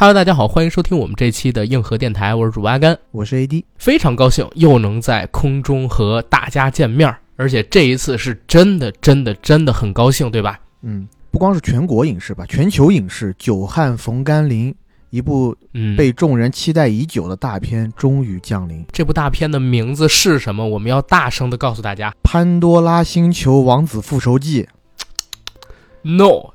Hello，大家好，欢迎收听我们这期的硬核电台，我是主播阿甘，我是 AD，非常高兴又能在空中和大家见面，而且这一次是真的、真的、真的很高兴，对吧？嗯，不光是全国影视吧，全球影视，久旱逢甘霖，一部嗯，被众人期待已久的大片终于降临，《这部大片的名字是什么？我们要大声的告诉大家潘多拉星球王子复仇记》。，No，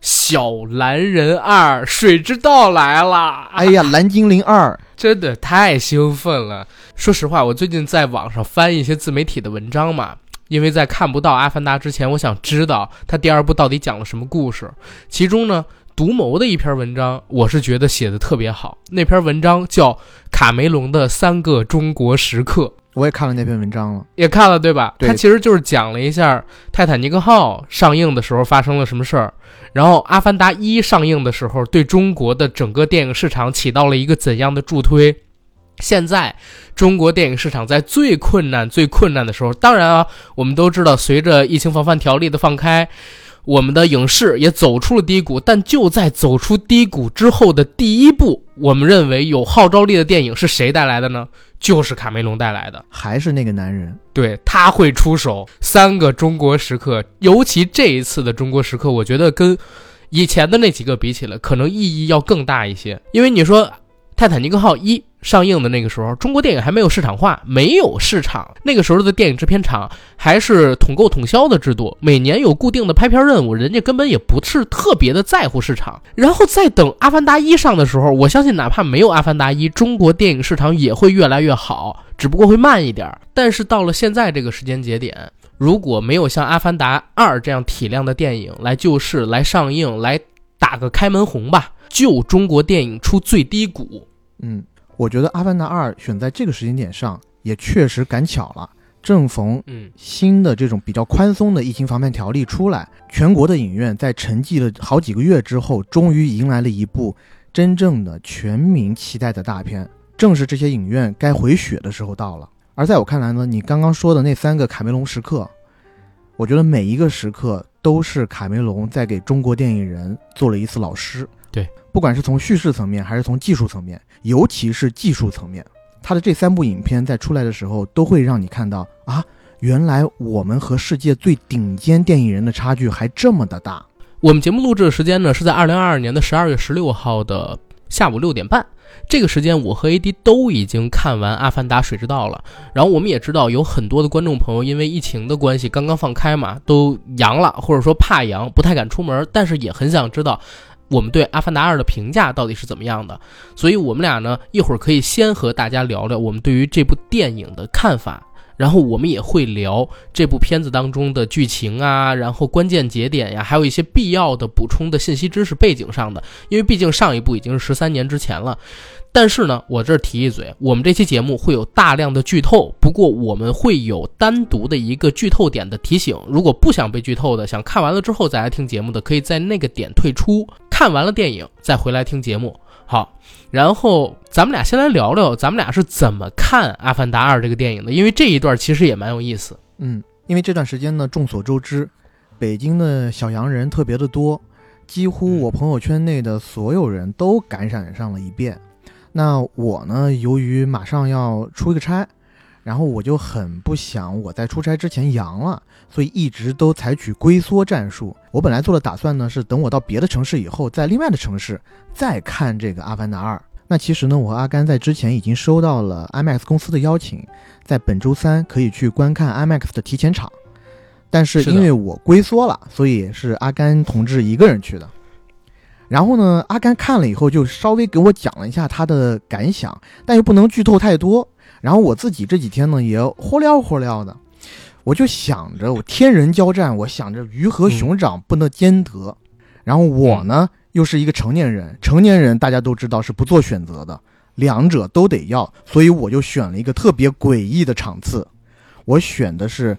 小蓝人二水之道来了！哎呀，蓝精灵二，真的太兴奋了。说实话，我最近在网上翻一些自媒体的文章嘛，因为在看不到《阿凡达》之前，我想知道它第二部到底讲了什么故事。其中呢，独谋的一篇文章，我是觉得写的特别好。那篇文章叫《卡梅隆的三个中国时刻》。我也看了那篇文章了。也看了对吧？对它其实就是讲了一下泰坦尼克号上映的时候发生了什么事儿，然后阿凡达一上映的时候对中国的整个电影市场起到了一个怎样的助推。现在中国电影市场在最困难、最困难的时候，当然啊，我们都知道，随着疫情防范条例的放开，我们的影视也走出了低谷。但就在走出低谷之后的第一部，我们认为有号召力的电影是谁带来的呢？就是卡梅隆带来的。还是那个男人，对他会出手三个中国时刻，尤其这一次的中国时刻，我觉得跟以前的那几个比起来，可能意义要更大一些。因为你说《泰坦尼克号一》上映的那个时候，中国电影还没有市场化，没有市场。那个时候的电影制片厂还是统购统销的制度，每年有固定的拍片任务，人家根本也不是特别的在乎市场。然后再等《阿凡达一》上的时候，我相信哪怕没有《阿凡达一》，中国电影市场也会越来越好，只不过会慢一点。但是到了现在这个时间节点，如果没有像《阿凡达二》这样体量的电影来救市、来上映、来打个开门红吧，救中国电影出最低谷。嗯，我觉得《阿凡达二》选在这个时间点上，也确实赶巧了，正逢嗯，新的这种比较宽松的疫情防范条例出来，全国的影院在沉寂了好几个月之后，终于迎来了一部真正的全民期待的大片。正是这些影院该回血的时候到了。而在我看来呢，你刚刚说的那三个卡梅隆时刻，我觉得每一个时刻都是卡梅隆在给中国电影人做了一次老师。对，不管是从叙事层面还是从技术层面，尤其是技术层面，他的这三部影片在出来的时候，都会让你看到啊，原来我们和世界最顶尖电影人的差距还这么的大。我们节目录制的时间呢是在二零二二年的十二月十六号的下午六点半。这个时间，我和 AD 都已经看完《阿凡达：水之道》了。然后我们也知道，有很多的观众朋友因为疫情的关系，刚刚放开嘛，都阳了，或者说怕阳，不太敢出门，但是也很想知道我们对《阿凡达二》的评价到底是怎么样的。所以，我们俩呢，一会儿可以先和大家聊聊我们对于这部电影的看法。然后我们也会聊这部片子当中的剧情啊，然后关键节点呀，还有一些必要的补充的信息知识背景上的，因为毕竟上一部已经是十三年之前了。但是呢，我这儿提一嘴，我们这期节目会有大量的剧透，不过我们会有单独的一个剧透点的提醒。如果不想被剧透的，想看完了之后再来听节目的，可以在那个点退出，看完了电影再回来听节目。好，然后咱们俩先来聊聊，咱们俩是怎么看《阿凡达二》这个电影的，因为这一段其实也蛮有意思。嗯，因为这段时间呢，众所周知，北京的小洋人特别的多，几乎我朋友圈内的所有人都感染上了一遍。那我呢，由于马上要出一个差，然后我就很不想我在出差之前阳了，所以一直都采取龟缩战术。我本来做的打算呢，是等我到别的城市以后，在另外的城市再看这个《阿凡达二》。那其实呢，我和阿甘在之前已经收到了 IMAX 公司的邀请，在本周三可以去观看 IMAX 的提前场。但是因为我龟缩了，所以是阿甘同志一个人去的。然后呢，阿甘看了以后就稍微给我讲了一下他的感想，但又不能剧透太多。然后我自己这几天呢也火燎火燎的，我就想着我天人交战，我想着鱼和熊掌不能兼得。然后我呢又是一个成年人，成年人大家都知道是不做选择的，两者都得要，所以我就选了一个特别诡异的场次，我选的是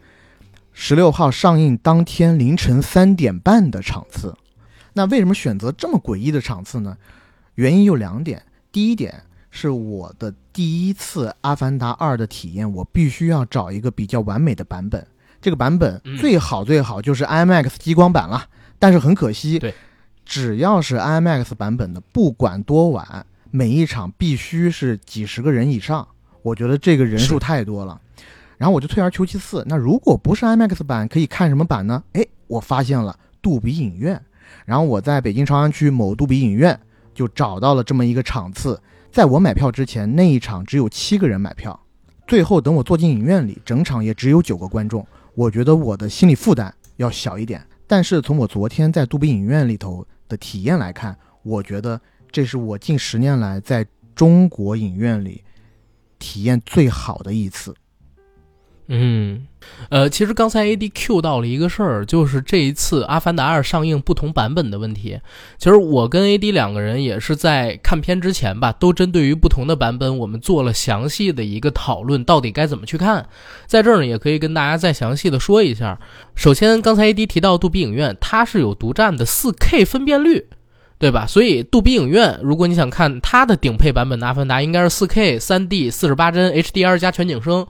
十六号上映当天凌晨三点半的场次。那为什么选择这么诡异的场次呢？原因有两点。第一点是我的第一次《阿凡达二》的体验，我必须要找一个比较完美的版本。这个版本嗯最好最好就是 IMAX 激光版了，但是很可惜，对只要是 IMAX 版本的，不管多晚，每一场必须是几十个人以上。我觉得这个人数太多了。然后我就退而求其次，那如果不是 IMAX 版，可以看什么版呢？哎，我发现了杜比影院。然后我在北京朝阳区某杜比影院就找到了这么一个场次。在我买票之前，那一场只有七个人买票。最后等我坐进影院里，整场也只有九个观众。我觉得我的心理负担要小一点。但是从我昨天在杜比影院里头的体验来看，我觉得这是我近十年来在中国影院里体验最好的一次。嗯，呃，其实刚才 A D Q 到了一个事儿，就是这一次《阿凡达二》上映不同版本的问题。其实我跟 A D 两个人也是在看片之前吧，都针对于不同的版本，我们做了详细的一个讨论，到底该怎么去看。在这儿呢，也可以跟大家再详细的说一下。首先，刚才 A D 提到杜比影院，它是有独占的 4K 分辨率。对吧？所以杜比影院，如果你想看它的顶配版本的《阿凡达》，应该是 4K 3D 48帧 HDR 加全景声。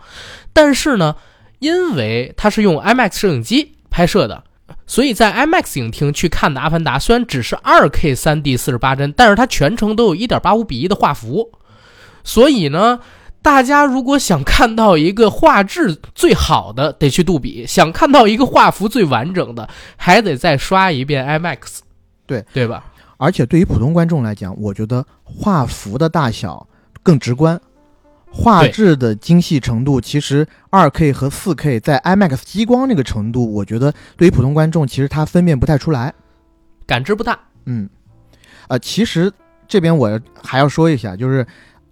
但是呢，因为它是用 IMAX 摄影机拍摄的，所以在 IMAX 影厅去看的《阿凡达》，虽然只是 2K 3D 48帧，但是它全程都有1.85比1的画幅。所以呢，大家如果想看到一个画质最好的，得去杜比；想看到一个画幅最完整的，还得再刷一遍 IMAX。对对吧？而且对于普通观众来讲，我觉得画幅的大小更直观，画质的精细程度，其实二 K 和四 K 在 IMAX 激光那个程度，我觉得对于普通观众，其实他分辨不太出来，感知不大。嗯，呃，其实这边我还要说一下，就是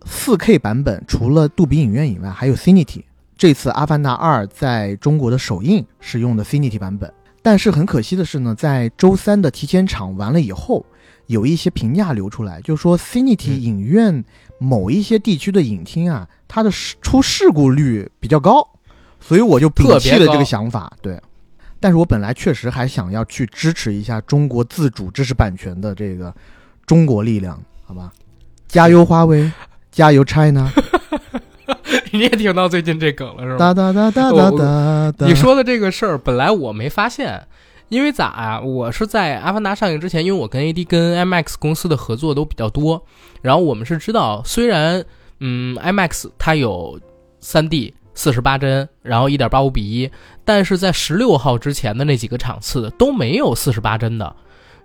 四 K 版本除了杜比影院以外，还有 Cinity。这次《阿凡达二》在中国的首映是用的 Cinity 版本，但是很可惜的是呢，在周三的提前场完了以后。有一些评价流出来，就说 Cinity 影院某一些地区的影厅啊，它的出事故率比较高，所以我就摒弃了这个想法。对，但是我本来确实还想要去支持一下中国自主知识版权的这个中国力量，好吧？加油华为，加油 China！你也听到最近这梗了是吧？哒哒哒哒哒哒。你说的这个事儿，本来我没发现。因为咋啊？我是在《阿凡达》上映之前，因为我跟 AD 跟 IMAX 公司的合作都比较多，然后我们是知道，虽然嗯 IMAX 它有 3D 四十八帧，然后一点八五比一，但是在十六号之前的那几个场次都没有四十八帧的，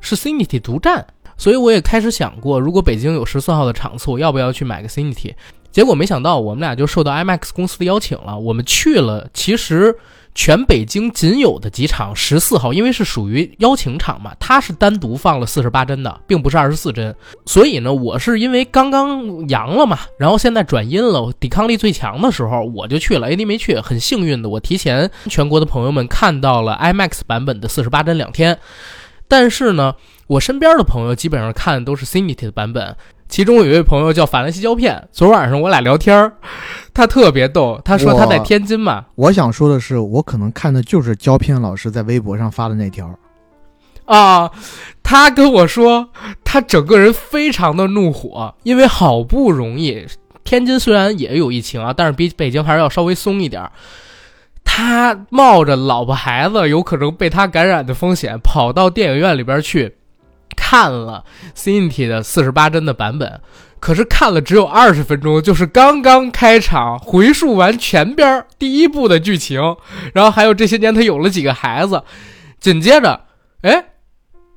是 Cinity 独占，所以我也开始想过，如果北京有十四号的场次，我要不要去买个 Cinity？结果没想到，我们俩就受到 IMAX 公司的邀请了，我们去了，其实。全北京仅有的几场十四号，因为是属于邀请场嘛，它是单独放了四十八帧的，并不是二十四帧。所以呢，我是因为刚刚阳了嘛，然后现在转阴了，抵抗力最强的时候我就去了。AD 没去，很幸运的，我提前全国的朋友们看到了 IMAX 版本的四十八帧两天。但是呢，我身边的朋友基本上看的都是 Cinity 的版本。其中有一位朋友叫法兰西胶片，昨晚上我俩聊天儿，他特别逗，他说他在天津嘛。我想说的是，我可能看的就是胶片老师在微博上发的那条。啊，他跟我说，他整个人非常的怒火，因为好不容易，天津虽然也有疫情啊，但是比北京还是要稍微松一点。他冒着老婆孩子有可能被他感染的风险，跑到电影院里边去。看了 Cinity 的四十八帧的版本，可是看了只有二十分钟，就是刚刚开场回述完前边第一部的剧情，然后还有这些年他有了几个孩子，紧接着，哎，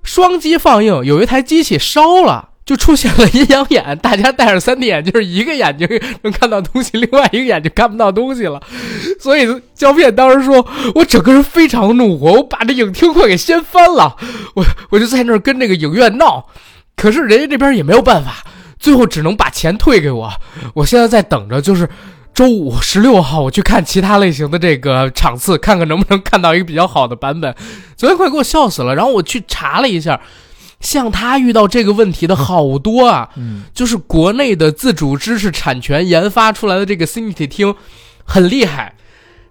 双击放映，有一台机器烧了。就出现了阴阳眼，大家戴着 3D 眼镜，一个眼睛能看到东西，另外一个眼睛看不到东西了。所以胶片当时说，我整个人非常怒火，我把这影厅快给掀翻了。我我就在那儿跟那个影院闹，可是人家这边也没有办法，最后只能把钱退给我。我现在在等着，就是周五十六号我去看其他类型的这个场次，看看能不能看到一个比较好的版本。昨天快给我笑死了，然后我去查了一下。像他遇到这个问题的好多啊，嗯，就是国内的自主知识产权研发出来的这个 Cinity 厅很厉害，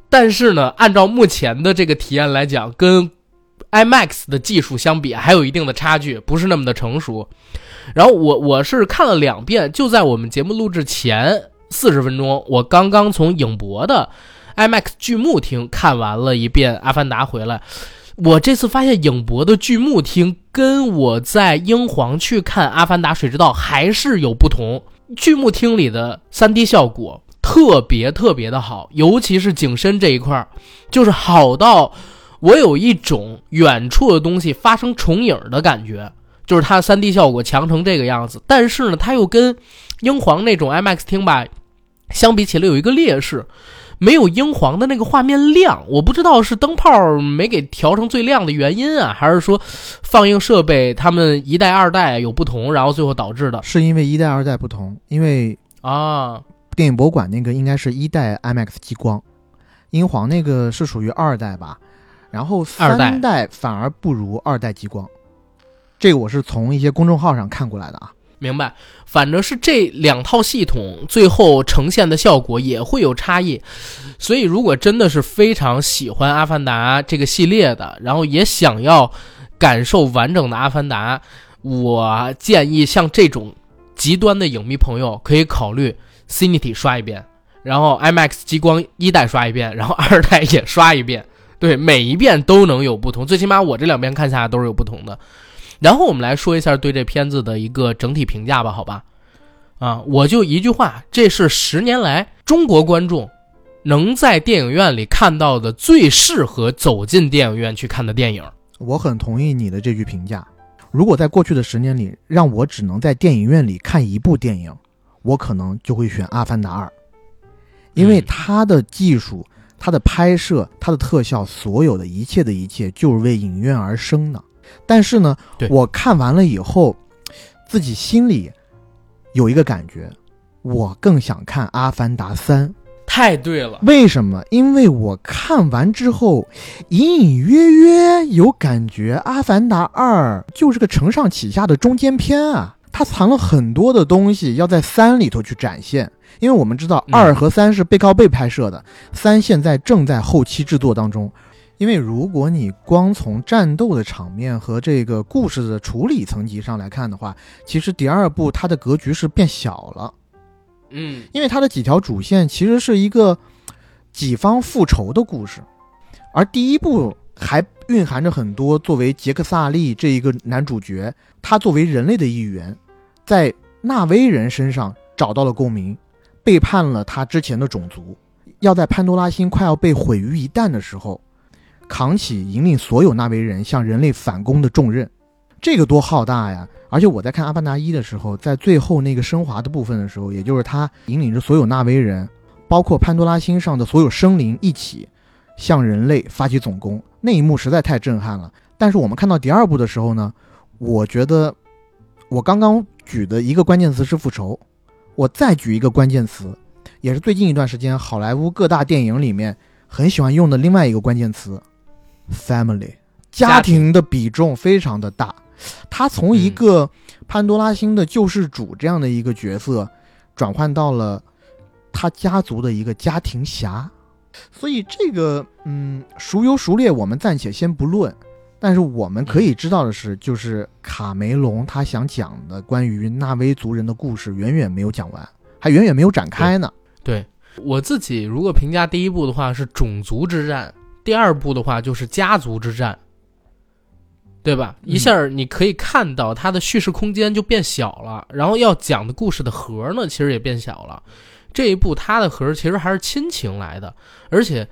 但是呢，按照目前的这个体验来讲，跟 IMAX 的技术相比还有一定的差距，不是那么的成熟。然后我我是看了两遍，就在我们节目录制前四十分钟，我刚刚从影博的 IMAX 剧目厅看完了一遍《阿凡达》回来。我这次发现影博的剧目厅跟我在英皇去看《阿凡达：水之道》还是有不同。剧目厅里的 3D 效果特别特别的好，尤其是景深这一块儿，就是好到我有一种远处的东西发生重影的感觉，就是它 3D 效果强成这个样子。但是呢，它又跟英皇那种 IMAX 厅吧相比起来有一个劣势。没有英皇的那个画面亮，我不知道是灯泡没给调成最亮的原因啊，还是说放映设备他们一代二代有不同，然后最后导致的？是因为一代二代不同，因为啊，电影博物馆那个应该是一代 IMAX 激光，英皇那个是属于二代吧，然后三代反而不如二代激光，这个我是从一些公众号上看过来的啊。明白，反正是这两套系统最后呈现的效果也会有差异，所以如果真的是非常喜欢《阿凡达》这个系列的，然后也想要感受完整的《阿凡达》，我建议像这种极端的影迷朋友可以考虑 Cinity 刷一遍，然后 IMAX 激光一代刷一遍，然后二代也刷一遍，对，每一遍都能有不同，最起码我这两遍看下来都是有不同的。然后我们来说一下对这片子的一个整体评价吧，好吧？啊，我就一句话，这是十年来中国观众能在电影院里看到的最适合走进电影院去看的电影。我很同意你的这句评价。如果在过去的十年里，让我只能在电影院里看一部电影，我可能就会选《阿凡达二》，因为它的技术、它的拍摄、它的特效，所有的一切的一切，就是为影院而生的。但是呢，我看完了以后，自己心里有一个感觉，我更想看《阿凡达三》。太对了，为什么？因为我看完之后，隐隐约约有感觉，《阿凡达二》就是个承上启下的中间篇啊，它藏了很多的东西要在三里头去展现。因为我们知道二和三是背靠背拍摄的，三现在正在后期制作当中。因为如果你光从战斗的场面和这个故事的处理层级上来看的话，其实第二部它的格局是变小了。嗯，因为它的几条主线其实是一个己方复仇的故事，而第一部还蕴含着很多作为杰克萨利这一个男主角，他作为人类的一员，在纳威人身上找到了共鸣，背叛了他之前的种族，要在潘多拉星快要被毁于一旦的时候。扛起引领所有纳维人向人类反攻的重任，这个多浩大呀！而且我在看《阿凡达一》的时候，在最后那个升华的部分的时候，也就是他引领着所有纳维人，包括潘多拉星上的所有生灵一起向人类发起总攻，那一幕实在太震撼了。但是我们看到第二部的时候呢，我觉得我刚刚举的一个关键词是复仇，我再举一个关键词，也是最近一段时间好莱坞各大电影里面很喜欢用的另外一个关键词。Family 家庭。的比重非常的大，他从一个潘多拉星的救世主这样的一个角色，转换到了他家族的一个家庭侠，所以这个嗯孰优孰劣我们暂且先不论，但是我们可以知道的是，就是卡梅隆他想讲的关于纳威族人的故事远远没有讲完，还远远没有展开呢。对。我自己如果评价第一部的话，是种族之战。第二部的话就是家族之战，对吧？一下你可以看到它的叙事空间就变小了，然后要讲的故事的核呢，其实也变小了。这一部它的核其实还是亲情来的，而且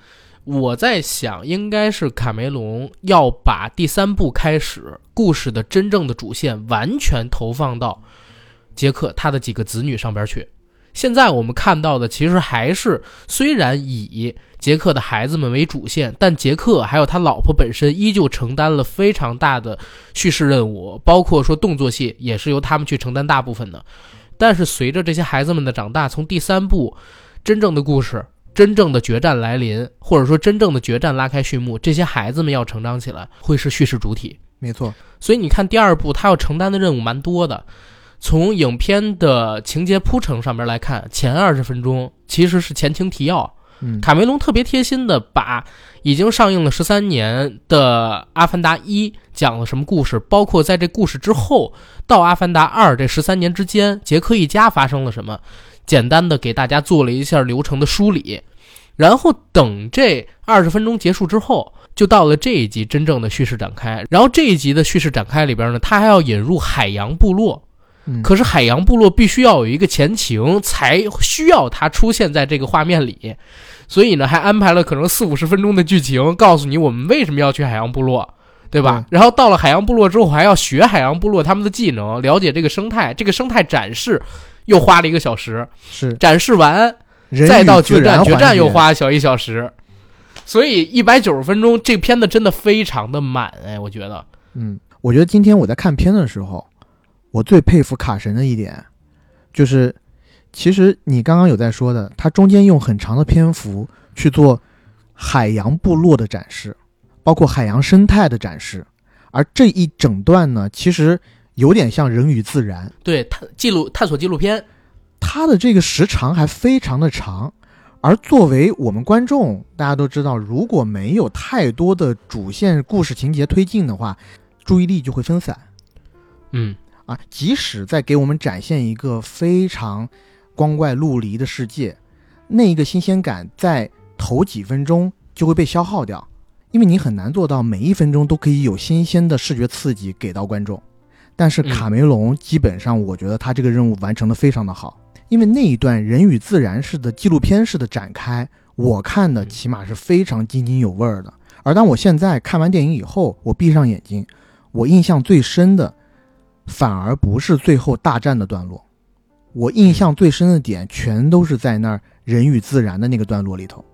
我在想，应该是卡梅隆要把第三部开始故事的真正的主线完全投放到杰克他的几个子女上边去。现在我们看到的其实还是虽然以。杰克的孩子们为主线，但杰克还有他老婆本身依旧承担了非常大的叙事任务，包括说动作戏也是由他们去承担大部分的。但是随着这些孩子们的长大，从第三部真正的故事、真正的决战来临，或者说真正的决战拉开序幕，这些孩子们要成长起来，会是叙事主体。没错，所以你看第二部他要承担的任务蛮多的。从影片的情节铺陈上面来看，前二十分钟其实是前情提要。卡梅隆特别贴心的把已经上映了十三年的《阿凡达一》讲了什么故事，包括在这故事之后到《阿凡达二》这十三年之间，杰克一家发生了什么，简单的给大家做了一下流程的梳理。然后等这二十分钟结束之后，就到了这一集真正的叙事展开。然后这一集的叙事展开里边呢，他还要引入海洋部落。嗯，可是海洋部落必须要有一个前情，才需要它出现在这个画面里。所以呢，还安排了可能四五十分钟的剧情，告诉你我们为什么要去海洋部落，对吧？然后到了海洋部落之后，还要学海洋部落他们的技能，了解这个生态。这个生态展示又花了一个小时，是展示完再到决战，决战又花小一小时。所以一百九十分钟，这片子真的非常的满，哎，我觉得，嗯，我觉得今天我在看片的时候，我最佩服卡神的一点，就是其实你刚刚有在说的，他中间用很长的篇幅去做海洋部落的展示，包括海洋生态的展示，而这一整段呢，其实有点像人与自然，对探记录探索纪录片，它的这个时长还非常的长。而作为我们观众，大家都知道，如果没有太多的主线故事情节推进的话，注意力就会分散。嗯，啊，即使在给我们展现一个非常光怪陆离的世界，那一个新鲜感在头几分钟就会被消耗掉，因为你很难做到每一分钟都可以有新鲜的视觉刺激给到观众。但是嗯卡梅隆基本上，我觉得他这个任务完成的非常的好，因为那一段人与自然式的纪录片式的展开，我看的起码是非常津津有味儿的。而当我现在看完电影以后，我闭上眼睛，我印象最深的反而不是最后大战的段落，我印象最深的点全都是在那儿人与自然的那个段落里头。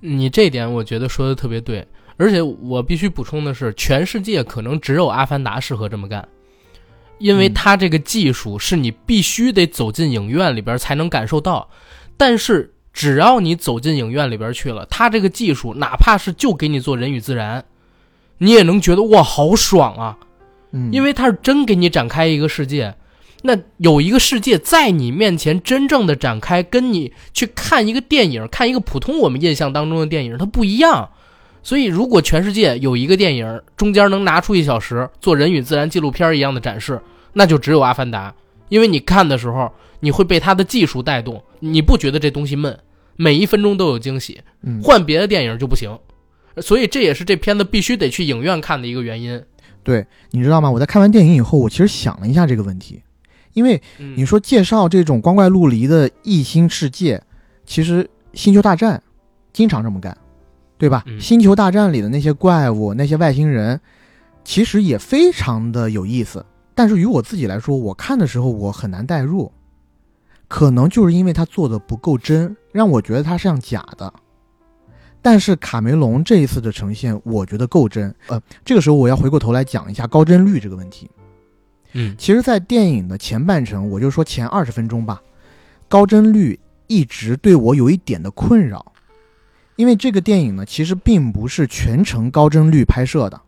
你这点我觉得说的特别对，而且我必须补充的是，全世界可能只有《阿凡达》适合这么干，因为嗯它这个技术是你必须得走进影院里边才能感受到。但是只要你走进影院里边去了，它这个技术哪怕是就给你做人与自然，你也能觉得哇好爽啊！嗯，因为它是真给你展开一个世界，那有一个世界在你面前真正的展开，跟你去看一个电影，看一个普通我们印象当中的电影，它不一样。所以，如果全世界有一个电影中间能拿出一小时做人与自然纪录片一样的展示，那就只有《阿凡达》，因为你看的时候，你会被它的技术带动，你不觉得这东西闷，每一分钟都有惊喜。嗯，换别的电影就不行，所以这也是这片子必须得去影院看的一个原因。对，你知道吗？我在看完电影以后，我其实想了一下这个问题，因为嗯你说介绍这种光怪陆离的异星世界，其实《星球大战》经常这么干，对吧？嗯星球大战》里的那些怪物、那些外星人，其实也非常的有意思。但是于我自己来说，我看的时候我很难代入，可能就是因为他做的不够真，让我觉得他像假的。但是卡梅隆这一次的呈现，我觉得够真。呃，这个时候我要回过头来讲一下高帧率这个问题。嗯其实，在电影的前半程，我就说前二十分钟吧，高帧率一直对我有一点的困扰，因为这个电影呢，其实并不是全程高帧率拍摄的，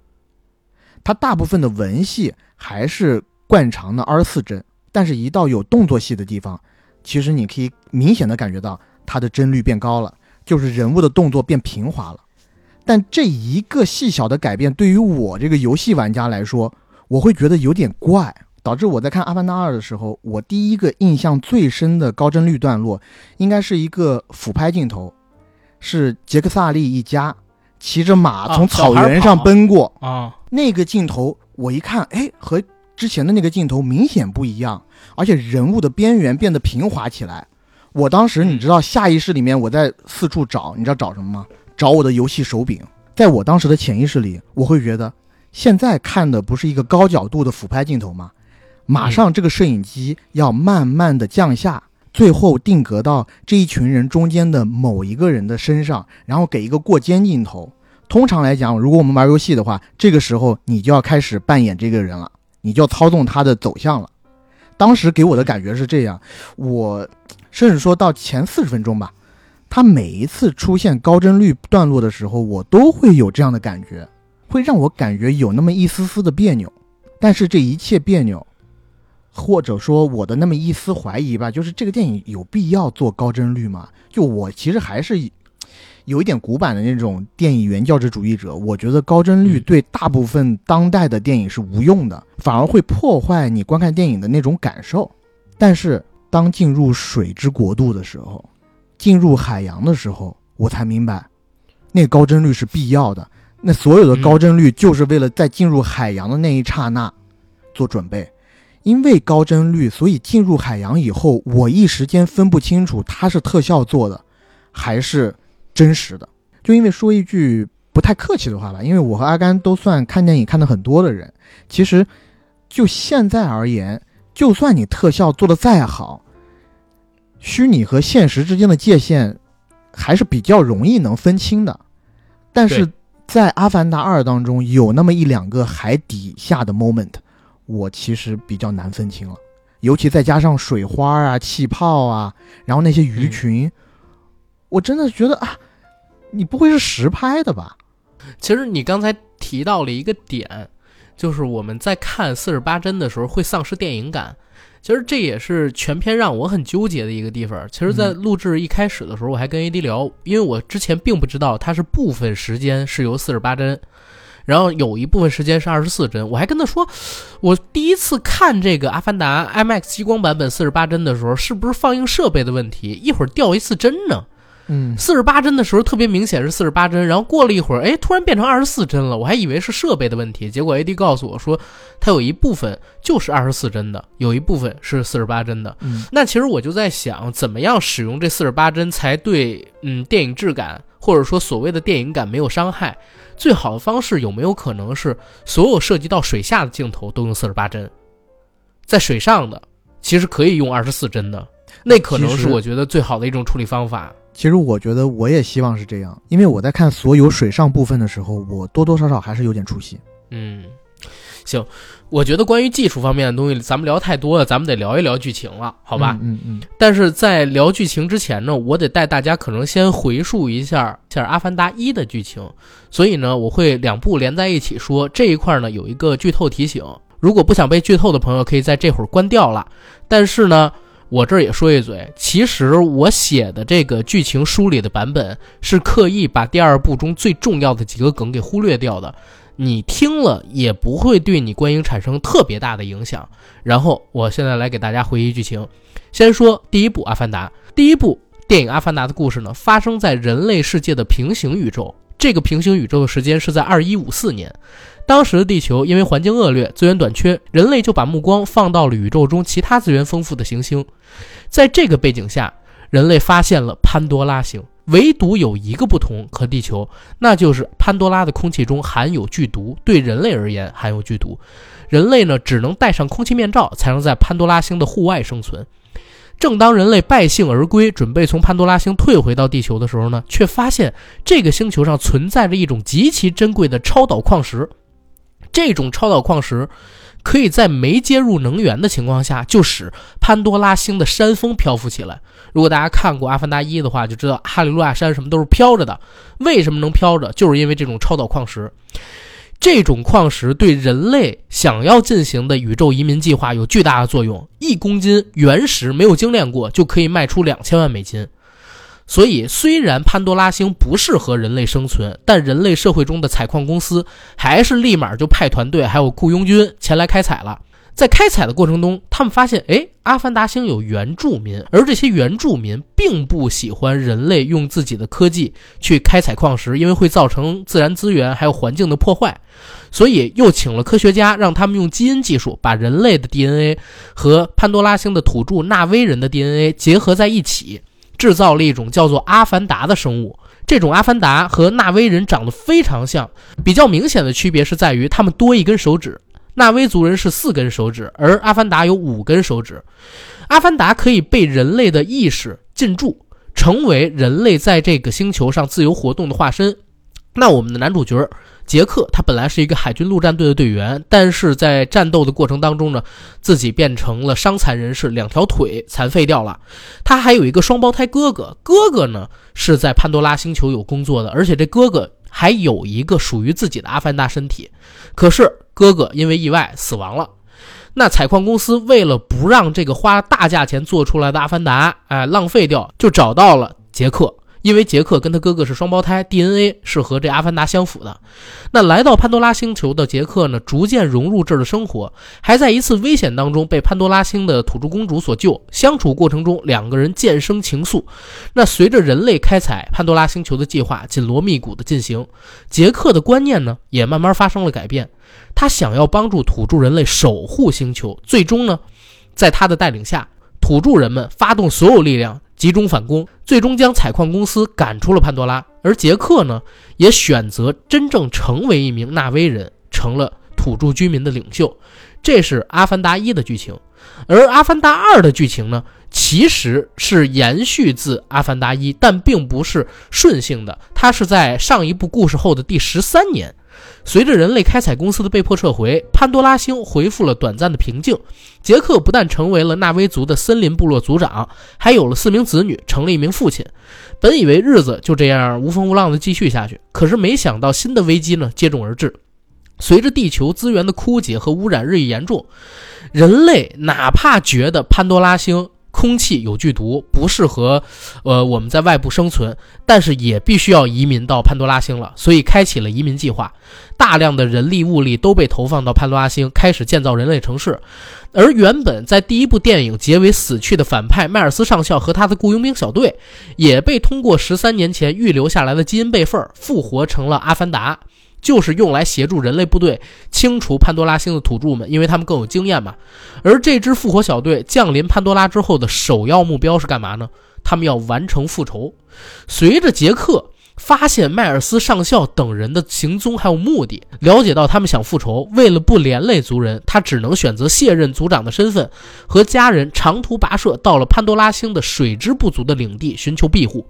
它大部分的文戏还是惯常的二十四帧，但是一到有动作戏的地方，其实你可以明显的感觉到它的帧率变高了，就是人物的动作变平滑了。但这一个细小的改变，对于我这个游戏玩家来说，我会觉得有点怪，导致我在看《阿凡达二》的时候，我第一个印象最深的高帧率段落，应该是一个俯拍镜头，是杰克萨利一家骑着马啊从草原上奔过，啊，那个镜头，我一看，哎，和之前的那个镜头明显不一样，而且人物的边缘变得平滑起来。我当时你知道，下意识里面我在四处找，你知道找什么吗？找我的游戏手柄。在我当时的潜意识里，我会觉得，现在看的不是一个高角度的俯拍镜头吗？马上这个摄影机要慢慢的降下，最后定格到这一群人中间的某一个人的身上，然后给一个过肩镜头。通常来讲，如果我们玩游戏的话，这个时候你就要开始扮演这个人了，你就要操纵他的走向了。当时给我的感觉是这样，我甚至说到前四十分钟吧，它每一次出现高帧率段落的时候，我都会有这样的感觉，会让我感觉有那么一丝丝的别扭。但是这一切别扭，或者说我的那么一丝怀疑吧，就是这个电影有必要做高帧率吗？就我其实还是有一点古板的那种电影原教旨主义者，我觉得高帧率嗯对大部分当代的电影是无用的，反而会破坏你观看电影的那种感受。但是当进入水之国度的时候，进入海洋的时候，我才明白，那高帧率是必要的。那所有的高帧率就是为了在进入海洋的那一刹那做准备。因为高帧率，所以进入海洋以后，我一时间分不清楚它是特效做的还是真实的。就因为说一句不太客气的话吧，因为我和阿甘都算看电影看的很多的人，其实就现在而言，就算你特效做的再好，虚拟和现实之间的界限还是比较容易能分清的。但是在《阿凡达二》当中，有那么一两个海底下的 moment，我其实比较难分清了，尤其再加上水花啊、气泡啊，然后那些鱼群，我真的觉得啊，你不会是实拍的吧？其实你刚才提到了一个点，就是我们在看四十八帧的时候会丧失电影感。其实这也是全片让我很纠结的一个地方。其实，在录制一开始的时候，我还跟 AD 聊，因为我之前并不知道它是部分时间是由四十八帧，然后有一部分时间是二十四帧。我还跟他说，我第一次看这个《阿凡达》IMAX 激光版本四十八帧的时候，是不是放映设备的问题？一会儿掉一次帧呢？嗯，四十八帧的时候特别明显是四十八帧，然后过了一会儿，哎，突然变成二十四帧了，我还以为是设备的问题，结果 AD 告诉我说，它有一部分就是二十四帧的，有一部分是四十八帧的。嗯，那其实我就在想，怎么样使用这四十八帧才对，嗯，电影质感或者说所谓的电影感没有伤害？最好的方式有没有可能是所有涉及到水下的镜头都用四十八帧，在水上的其实可以用二十四帧的，那可能是我觉得最好的一种处理方法。其实我觉得我也希望是这样，因为我在看所有水上部分的时候，我多多少少还是有点出戏。嗯，行，我觉得关于技术方面的东西，咱们聊太多了，咱们得聊一聊剧情了，好吧？嗯嗯。但是在聊剧情之前呢，我得带大家可能先回述一下下《阿凡达一》的剧情，所以呢，我会两部连在一起说。这一块呢，有一个剧透提醒，如果不想被剧透的朋友，可以在这会儿关掉了。但是呢。我这儿也说一嘴，其实我写的这个剧情梳理的版本是刻意把第二部中最重要的几个梗给忽略掉的，你听了也不会对你观影产生特别大的影响。然后我现在来给大家回忆剧情，先说第一部《阿凡达》，第一部电影《阿凡达》的故事呢，发生在人类世界的平行宇宙，这个平行宇宙的时间是在二一五四年。当时的地球因为环境恶劣、资源短缺，人类就把目光放到了宇宙中其他资源丰富的行星。在这个背景下，人类发现了潘多拉星，唯独有一个不同和地球，那就是潘多拉的空气中含有剧毒，对人类而言含有剧毒。人类呢，只能戴上空气面罩，才能在潘多拉星的户外生存。正当人类败兴而归，准备从潘多拉星退回到地球的时候呢，却发现这个星球上存在着一种极其珍贵的超导矿石。这种超导矿石可以在没接入能源的情况下，就使潘多拉星的山峰漂浮起来。如果大家看过《阿凡达一》的话，就知道哈利路亚山什么都是飘着的。为什么能飘着？就是因为这种超导矿石。这种矿石对人类想要进行的宇宙移民计划有巨大的作用。一公斤原石没有精炼过，就可以卖出两千万美金。所以，虽然潘多拉星不适合人类生存，但人类社会中的采矿公司还是立马就派团队还有雇佣军前来开采了。在开采的过程中，他们发现，哎，阿凡达星有原住民，而这些原住民并不喜欢人类用自己的科技去开采矿石，因为会造成自然资源还有环境的破坏。所以，又请了科学家，让他们用基因技术把人类的 DNA 和潘多拉星的土著纳威人的 DNA 结合在一起。制造了一种叫做阿凡达的生物，这种阿凡达和纳威人长得非常像，比较明显的区别是在于他们多一根手指。纳威族人是四根手指，而阿凡达有五根手指。阿凡达可以被人类的意识进驻，成为人类在这个星球上自由活动的化身。那我们的男主角。杰克他本来是一个海军陆战队的队员，但是在战斗的过程当中呢，自己变成了伤残人士，两条腿残废掉了。他还有一个双胞胎哥哥，哥哥呢是在潘多拉星球有工作的，而且这哥哥还有一个属于自己的阿凡达身体。可是哥哥因为意外死亡了。那采矿公司为了不让这个花大价钱做出来的阿凡达，哎，浪费掉，就找到了杰克。因为杰克跟他哥哥是双胞胎，DNA 是和这阿凡达相符的。那来到潘多拉星球的杰克呢，逐渐融入这儿的生活，还在一次危险当中被潘多拉星的土著公主所救。相处过程中，两个人渐生情愫。那随着人类开采潘多拉星球的计划紧锣密鼓的进行，杰克的观念呢也慢慢发生了改变。他想要帮助土著人类守护星球，最终呢，在他的带领下，土著人们发动所有力量。集中反攻，最终将采矿公司赶出了潘多拉。而杰克呢，也选择真正成为一名纳威人，成了土著居民的领袖。这是《阿凡达一》的剧情，而《阿凡达二》的剧情呢，其实是延续自《阿凡达一》，但并不是顺性的，它是在上一部故事后的第十三年。随着人类开采公司的被迫撤回，潘多拉星恢复了短暂的平静。杰克不但成为了纳威族的森林部落族长，还有了四名子女，成了一名父亲。本以为日子就这样无风无浪的继续下去，可是没想到新的危机呢接踵而至。随着地球资源的枯竭和污染日益严重，人类哪怕觉得潘多拉星。空气有剧毒，不适合，呃，我们在外部生存，但是也必须要移民到潘多拉星了，所以开启了移民计划，大量的人力物力都被投放到潘多拉星，开始建造人类城市。而原本在第一部电影结尾死去的反派迈尔斯上校和他的雇佣兵小队，也被通过十三年前预留下来的基因备份复活成了阿凡达。就是用来协助人类部队清除潘多拉星的土著们，因为他们更有经验嘛。而这支复活小队降临潘多拉之后的首要目标是干嘛呢？他们要完成复仇。随着杰克发现迈尔斯上校等人的行踪还有目的，了解到他们想复仇，为了不连累族人，他只能选择卸任族长的身份，和家人长途跋涉到了潘多拉星的水之部族的领地寻求庇护。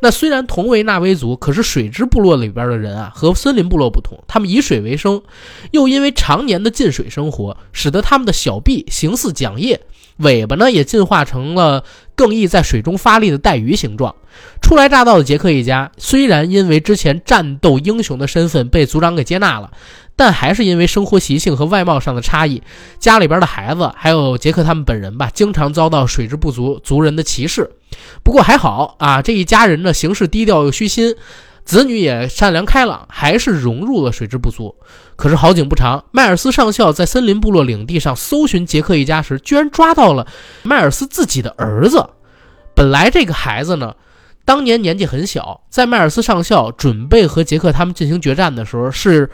那虽然同为纳威族，可是水之部落里边的人啊，和森林部落不同，他们以水为生，又因为常年的进水生活，使得他们的小臂形似桨叶，尾巴呢也进化成了更易在水中发力的带鱼形状。初来乍到的杰克一家，虽然因为之前战斗英雄的身份被族长给接纳了。但还是因为生活习性和外貌上的差异，家里边的孩子还有杰克他们本人吧，经常遭到水质不足族人的歧视。不过还好啊，这一家人呢行事低调又虚心，子女也善良开朗，还是融入了水质不足。可是好景不长，迈尔斯上校在森林部落领地上搜寻杰克一家时，居然抓到了迈尔斯自己的儿子。本来这个孩子呢，当年年纪很小，在迈尔斯上校准备和杰克他们进行决战的时候是。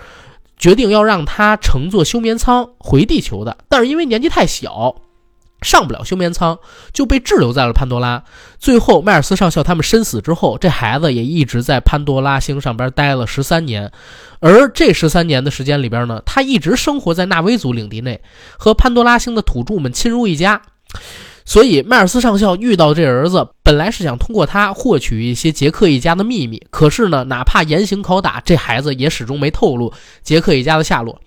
决定要让他乘坐休眠舱回地球的，但是因为年纪太小，上不了休眠舱，就被滞留在了潘多拉。最后，迈尔斯上校他们身死之后，这孩子也一直在潘多拉星上边待了十三年。而这十三年的时间里边呢，他一直生活在纳威族领地内，和潘多拉星的土著们亲如一家。所以，迈尔斯上校遇到这儿子，本来是想通过他获取一些杰克一家的秘密。可是呢，哪怕严刑拷打，这孩子也始终没透露杰克一家的下落。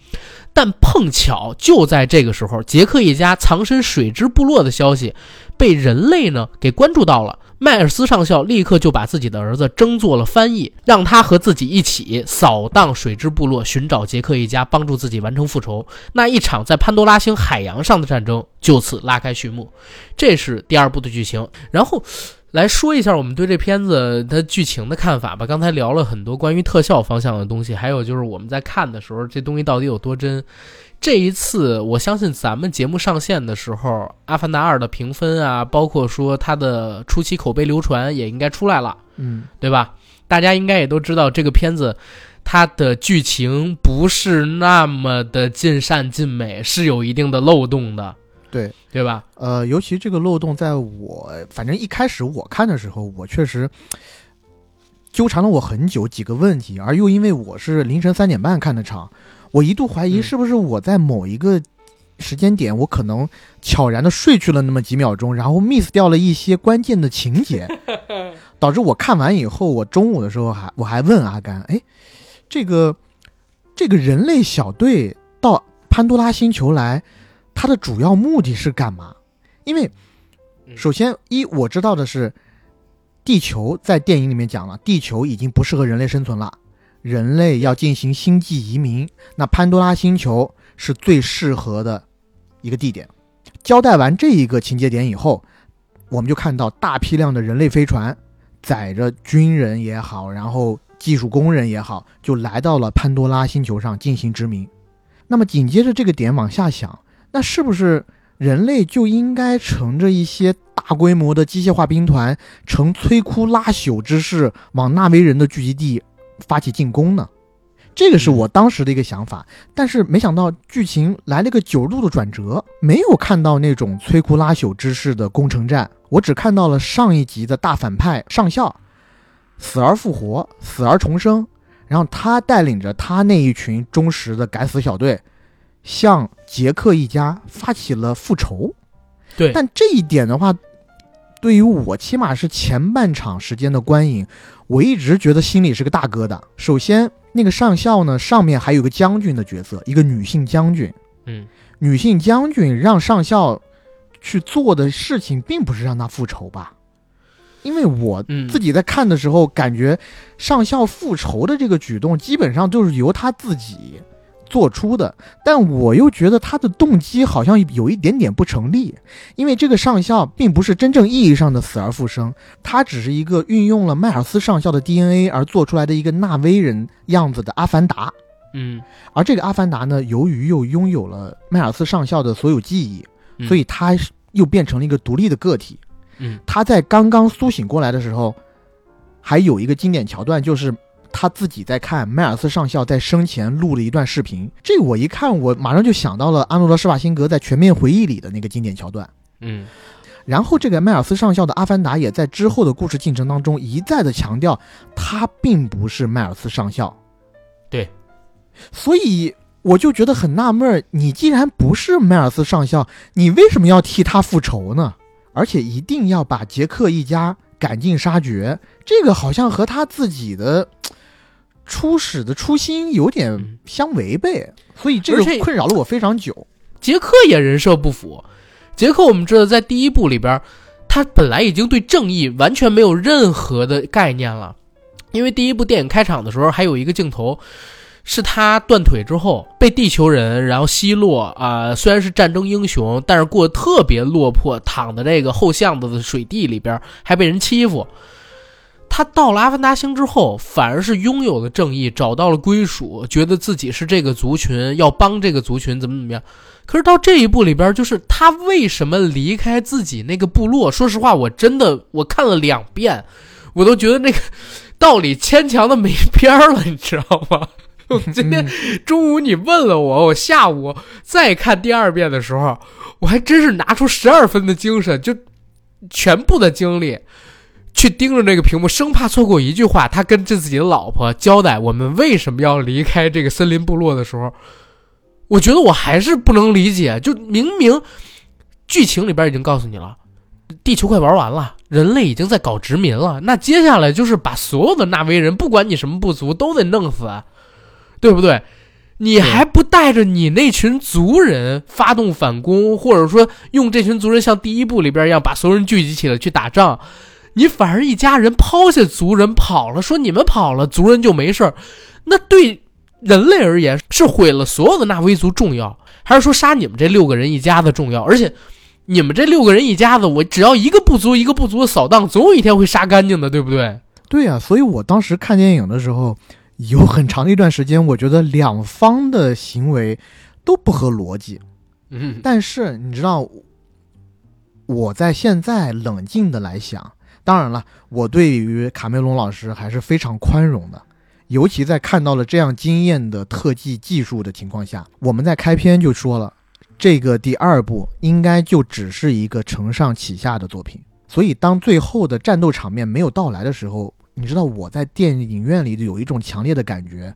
但碰巧就在这个时候，杰克一家藏身水之部落的消息被人类呢给关注到了。迈尔斯上校立刻就把自己的儿子征做了翻译，让他和自己一起扫荡水之部落，寻找杰克一家，帮助自己完成复仇。那一场在潘多拉星海洋上的战争就此拉开序幕。这是第二部的剧情。然后来说一下我们对这片子的剧情的看法吧。刚才聊了很多关于特效方向的东西，还有就是我们在看的时候，这东西到底有多真。这一次，我相信咱们节目上线的时候，《阿凡达二》的评分啊，包括说它的初期口碑流传也应该出来了，嗯，对吧？大家应该也都知道，这个片子它的剧情不是那么的尽善尽美，是有一定的漏洞的，对对吧？呃，尤其这个漏洞，在我反正一开始我看的时候，我确实纠缠了我很久，几个问题，而又因为我是凌晨三点半看的场。我一度怀疑是不是我在某一个时间点，我可能悄然的睡去了那么几秒钟，然后 miss 掉了一些关键的情节，导致我看完以后，我中午的时候还我还问阿甘，哎，这个这个人类小队到潘多拉星球来，它的主要目的是干嘛？因为首先一我知道的是，地球在电影里面讲了，地球已经不适合人类生存了。人类要进行星际移民，那潘多拉星球是最适合的一个地点。交代完这一个情节点以后，我们就看到大批量的人类飞船载着军人也好，然后技术工人也好，就来到了潘多拉星球上进行殖民。那么紧接着这个点往下想，那是不是人类就应该乘着一些大规模的机械化兵团，呈摧枯拉朽之势往纳维人的聚集地发起进攻呢？这个是我当时的一个想法，但是没想到剧情来了个九十度的转折，没有看到那种摧枯拉朽之势的攻城战，我只看到了上一集的大反派上校死而复活，死而重生，然后他带领着他那一群忠实的敢死小队，向杰克一家发起了复仇。对，但这一点的话，对于我起码是前半场时间的观影，我一直觉得心里是个大疙瘩。首先。那个上校呢？上面还有个将军的角色，一个女性将军。嗯，女性将军让上校去做的事情，并不是让他复仇吧？因为我自己在看的时候，感觉上校复仇的这个举动，基本上就是由他自己。做出的，但我又觉得他的动机好像有一点点不成立，因为这个上校并不是真正意义上的死而复生，他只是一个运用了迈尔斯上校的 DNA 而做出来的一个纳威人样子的阿凡达。嗯，而这个阿凡达呢，由于又拥有了迈尔斯上校的所有记忆，所以他又变成了一个独立的个体。嗯，他在刚刚苏醒过来的时候，还有一个经典桥段就是。他自己在看迈尔斯上校在生前录了一段视频，这我一看，我马上就想到了阿诺德施瓦辛格在《全面回忆》里的那个经典桥段。嗯，然后这个迈尔斯上校的阿凡达也在之后的故事进程当中一再的强调，他并不是迈尔斯上校。对，所以我就觉得很纳闷，你既然不是迈尔斯上校，你为什么要替他复仇呢？而且一定要把杰克一家赶尽杀绝，这个好像和他自己的。初始的初心有点相违背，所以这个困扰了我非常久。杰克也人设不符。杰克，我们知道在第一部里边，他本来已经对正义完全没有任何的概念了。因为第一部电影开场的时候，还有一个镜头，是他断腿之后被地球人然后奚落啊，虽然是战争英雄，但是过得特别落魄，躺在这个后巷子的水地里边，还被人欺负。他到了阿凡达星之后，反而是拥有了正义，找到了归属，觉得自己是这个族群，要帮这个族群，怎么怎么样。可是到这一步里边，就是他为什么离开自己那个部落？说实话，我真的我看了两遍，我都觉得那个道理牵强的没边儿了，你知道吗？今天中午你问了我，我下午再看第二遍的时候，我还真是拿出十二分的精神，就全部的精力。去盯着那个屏幕，生怕错过一句话。他跟着自己的老婆交代我们为什么要离开这个森林部落的时候，我觉得我还是不能理解。就明明剧情里边已经告诉你了，地球快玩完了，人类已经在搞殖民了，那接下来就是把所有的纳威人，不管你什么部族，都得弄死，对不对？你还不带着你那群族人发动反攻，或者说用这群族人像第一部里边一样，把所有人聚集起来去打仗？你反而一家人抛下族人跑了，说你们跑了，族人就没事儿，那对人类而言是毁了所有的纳威族重要，还是说杀你们这六个人一家子重要？而且你们这六个人一家子，我只要一个部族一个部族的扫荡，总有一天会杀干净的，对不对？对呀，所以我当时看电影的时候，有很长的一段时间，我觉得两方的行为都不合逻辑。嗯，但是你知道，我在现在冷静的来想。当然了，我对于卡梅隆老师还是非常宽容的，尤其在看到了这样惊艳的特技技术的情况下，我们在开篇就说了，这个第二部应该就只是一个承上启下的作品。所以当最后的战斗场面没有到来的时候，你知道我在电影院里有一种强烈的感觉，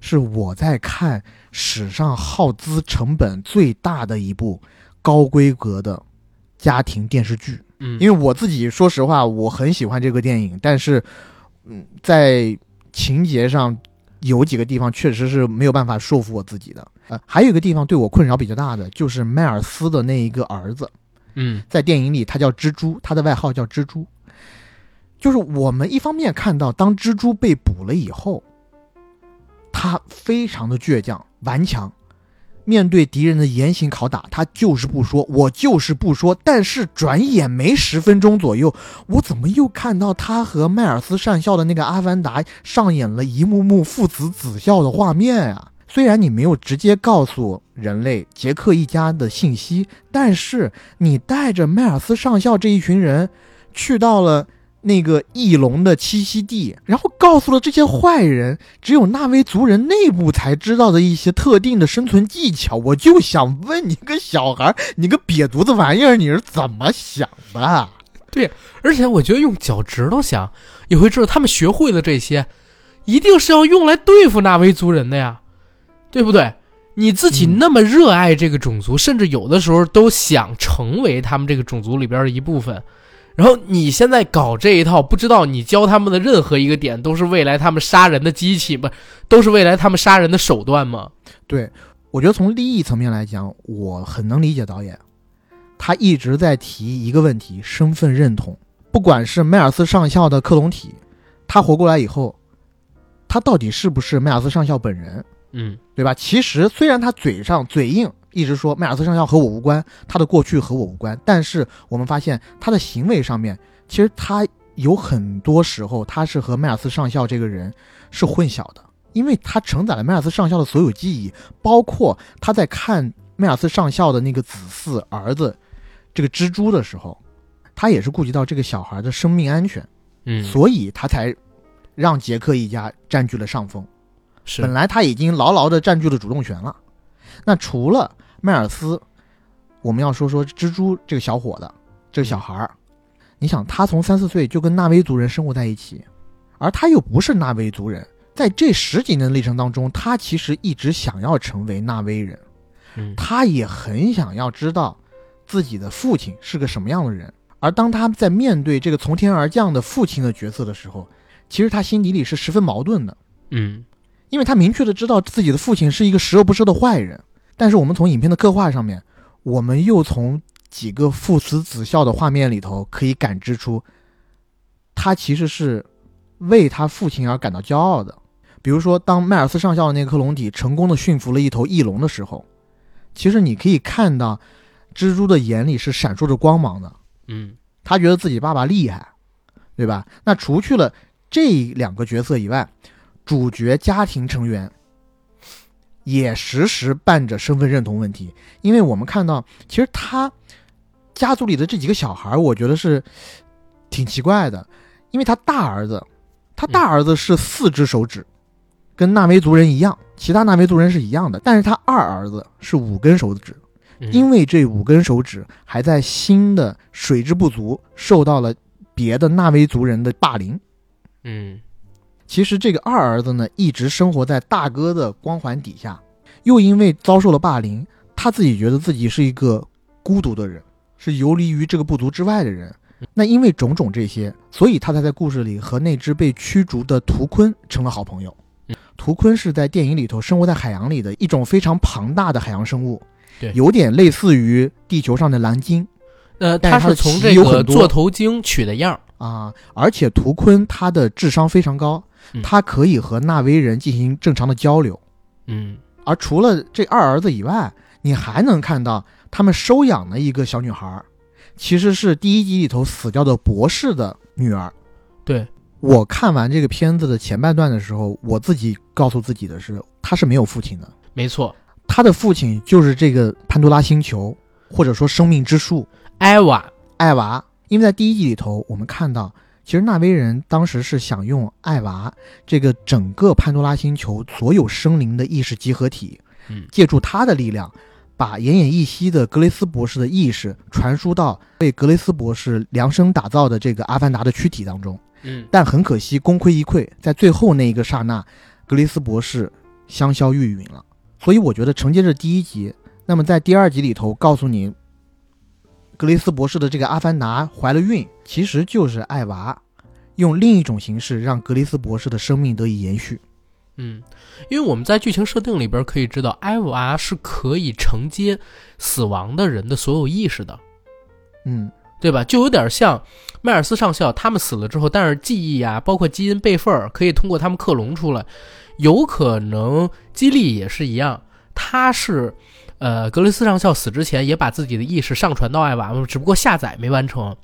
是我在看史上耗资成本最大的一部高规格的家庭电视剧。嗯，因为我自己说实话，我很喜欢这个电影，但是，嗯，在情节上有几个地方确实是没有办法说服我自己的。呃，还有一个地方对我困扰比较大的，就是迈尔斯的那一个儿子。嗯，在电影里他叫蜘蛛，他的外号叫蜘蛛。就是我们一方面看到，当蜘蛛被捕了以后，他非常的倔强顽强，面对敌人的严刑拷打，他就是不说，我就是不说。但是转眼没十分钟左右，我怎么又看到他和迈尔斯上校的那个阿凡达上演了一幕幕父子子孝的画面啊？虽然你没有直接告诉人类杰克一家的信息，但是你带着迈尔斯上校这一群人去到了。那个翼龙的栖息地，然后告诉了这些坏人，只有纳威族人内部才知道的一些特定的生存技巧。我就想问你个小孩，你个瘪犊子玩意儿，你是怎么想的？对，而且我觉得用脚趾头想，也会知道他们学会了这些，一定是要用来对付纳威族人的呀，对不对？你自己那么热爱这个种族，甚至有的时候都想成为他们这个种族里边的一部分。然后你现在搞这一套，不知道你教他们的任何一个点都是未来他们杀人的机器吗？都是未来他们杀人的手段吗？对，我觉得从利益层面来讲，我很能理解导演，他一直在提一个问题：身份认同。不管是迈尔斯上校的克隆体，他活过来以后，他到底是不是迈尔斯上校本人？嗯，对吧？其实虽然他嘴上嘴硬。一直说麦尔斯上校和我无关，他的过去和我无关。但是我们发现他的行为上面，其实他有很多时候他是和麦尔斯上校这个人是混淆的，因为他承载了麦尔斯上校的所有记忆，包括他在看麦尔斯上校的那个子嗣儿子这个蜘蛛的时候，他也是顾及到这个小孩的生命安全，嗯，所以他才让杰克一家占据了上风。是，本来他已经牢牢的占据了主动权了。那除了迈尔斯，我们要说说蜘蛛这个小伙子，这个小孩儿。你想，他从三四岁就跟纳威族人生活在一起，而他又不是纳威族人，在这十几年的历程当中，他其实一直想要成为纳威人，他也很想要知道自己的父亲是个什么样的人。而当他在面对这个从天而降的父亲的角色的时候，其实他心底里是十分矛盾的。嗯，因为他明确的知道自己的父亲是一个十恶不赦的坏人。但是我们从影片的刻画上面，我们又从几个父慈子孝的画面里头可以感知出，他其实是为他父亲而感到骄傲的。比如说，当迈尔斯上校的那个克隆体成功的驯服了一头翼龙的时候，其实你可以看到，蜘蛛的眼里是闪烁着光芒的。嗯，他觉得自己爸爸厉害，对吧？那除去了这两个角色以外，主角家庭成员。也时时伴着身份认同问题，因为我们看到，其实他家族里的这几个小孩，我觉得是挺奇怪的，因为他大儿子，他大儿子是四只手指，跟纳维族人一样，其他纳维族人是一样的，但是他二儿子是五根手指，因为这五根手指还在新的水之不足，受到了别的纳维族人的霸凌，嗯。其实这个二儿子呢，一直生活在大哥的光环底下，又因为遭受了霸凌，他自己觉得自己是一个孤独的人，是游离于这个部族之外的人。那因为种种这些，所以他才在故事里和那只被驱逐的图鲲成了好朋友。图鲲是在电影里头生活在海洋里的一种非常庞大的海洋生物，对，有点类似于地球上的蓝鲸。呃，它是从这个座头鲸取的样啊，而且图鲲它的智商非常高。他可以和纳威人进行正常的交流，嗯，而除了这二儿子以外，你还能看到他们收养的一个小女孩，其实是第一集里头死掉的博士的女儿。对我看完这个片子的前半段的时候，我自己告诉自己的是，他是没有父亲的。没错，他的父亲就是这个潘多拉星球，或者说生命之树艾娃，艾娃。因为在第一集里头，我们看到。其实纳威人当时是想用艾娃这个整个潘多拉星球所有生灵的意识集合体，嗯，借助他的力量，把奄奄一息的格雷斯博士的意识传输到被格雷斯博士量身打造的这个阿凡达的躯体当中，嗯，但很可惜，功亏一篑，在最后那一个刹那，格雷斯博士香消玉殒了。所以我觉得承接着第一集，那么在第二集里头告诉你。格雷斯博士的这个阿凡达怀了孕，其实就是艾娃用另一种形式让格雷斯博士的生命得以延续。嗯，因为我们在剧情设定里边可以知道，艾娃是可以承接死亡的人的所有意识的。嗯，对吧？就有点像迈尔斯上校他们死了之后，但是记忆啊，包括基因备份可以通过他们克隆出来。有可能基利也是一样。他是，呃，格雷斯上校死之前也把自己的意识上传到艾娃只不过下载没完成。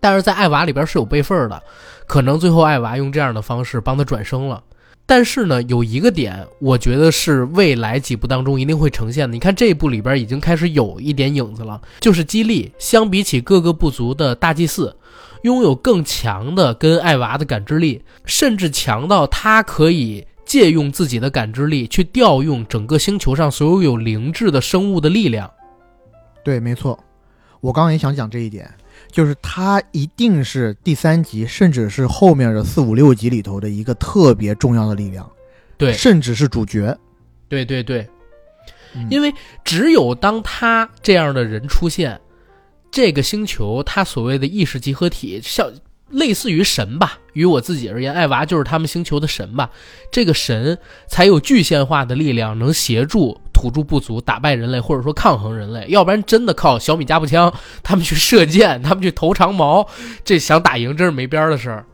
但是在艾娃里边是有备份的，可能最后艾娃用这样的方式帮他转生了。但是呢，有一个点，我觉得是未来几部当中一定会呈现的。你看这一部里边已经开始有一点影子了，就是基利相比起各个部族的大祭司，拥有更强的跟艾娃的感知力，甚至强到他可以借用自己的感知力去调用整个星球上所有有灵智的生物的力量。对，没错，我刚刚也想讲这一点。就是他一定是第三集，甚至是后面的四五六集里头的一个特别重要的力量，对，甚至是主角，对对对，因为只有当他这样的人出现，这个星球他所谓的意识集合体，像类似于神吧，于我自己而言，艾娃就是他们星球的神吧，这个神才有具现化的力量，能协助。土著部族打败人类，或者说抗衡人类，要不然真的靠小米加步枪，他们去射箭，他们去投长矛，这想打赢真是没边儿的事儿。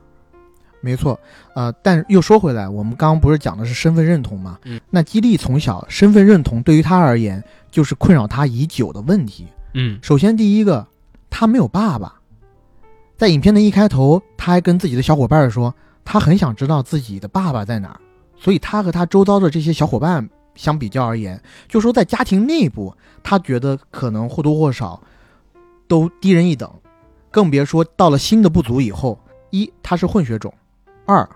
没错，呃，但又说回来，我们刚刚不是讲的是身份认同吗？嗯，那基利从小身份认同对于他而言就是困扰他已久的问题。嗯，首先第一个，他没有爸爸，在影片的一开头，他还跟自己的小伙伴说，他很想知道自己的爸爸在哪儿，所以他和他周遭的这些小伙伴。相比较而言，就说在家庭内部，他觉得可能或多或少都低人一等，更别说到了新的部族以后，一他是混血种，二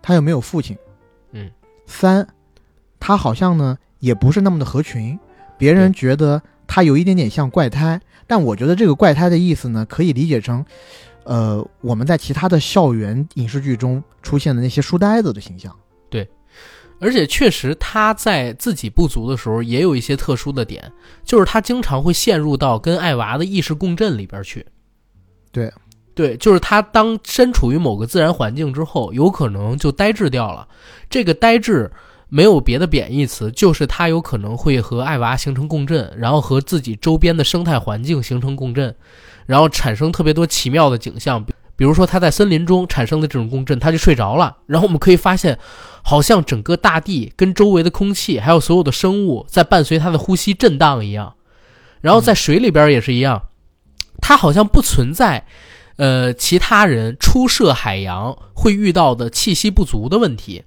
他又没有父亲，嗯，三他好像呢也不是那么的合群，别人觉得他有一点点像怪胎，但我觉得这个怪胎的意思呢，可以理解成，呃，我们在其他的校园影视剧中出现的那些书呆子的形象。对而且确实，他在自己不足的时候，也有一些特殊的点，就是他经常会陷入到跟艾娃的意识共振里边去。对，对，就是他当身处于某个自然环境之后，有可能就呆滞掉了。这个呆滞没有别的贬义词，就是它有可能会和艾娃形成共振，然后和自己周边的生态环境形成共振，然后产生特别多奇妙的景象。比如说他在森林中产生的这种共振，他就睡着了。然后我们可以发现，好像整个大地跟周围的空气，还有所有的生物，在伴随他的呼吸震荡一样。然后在水里边也是一样，它好像不存在，呃，其他人初涉海洋会遇到的气息不足的问题。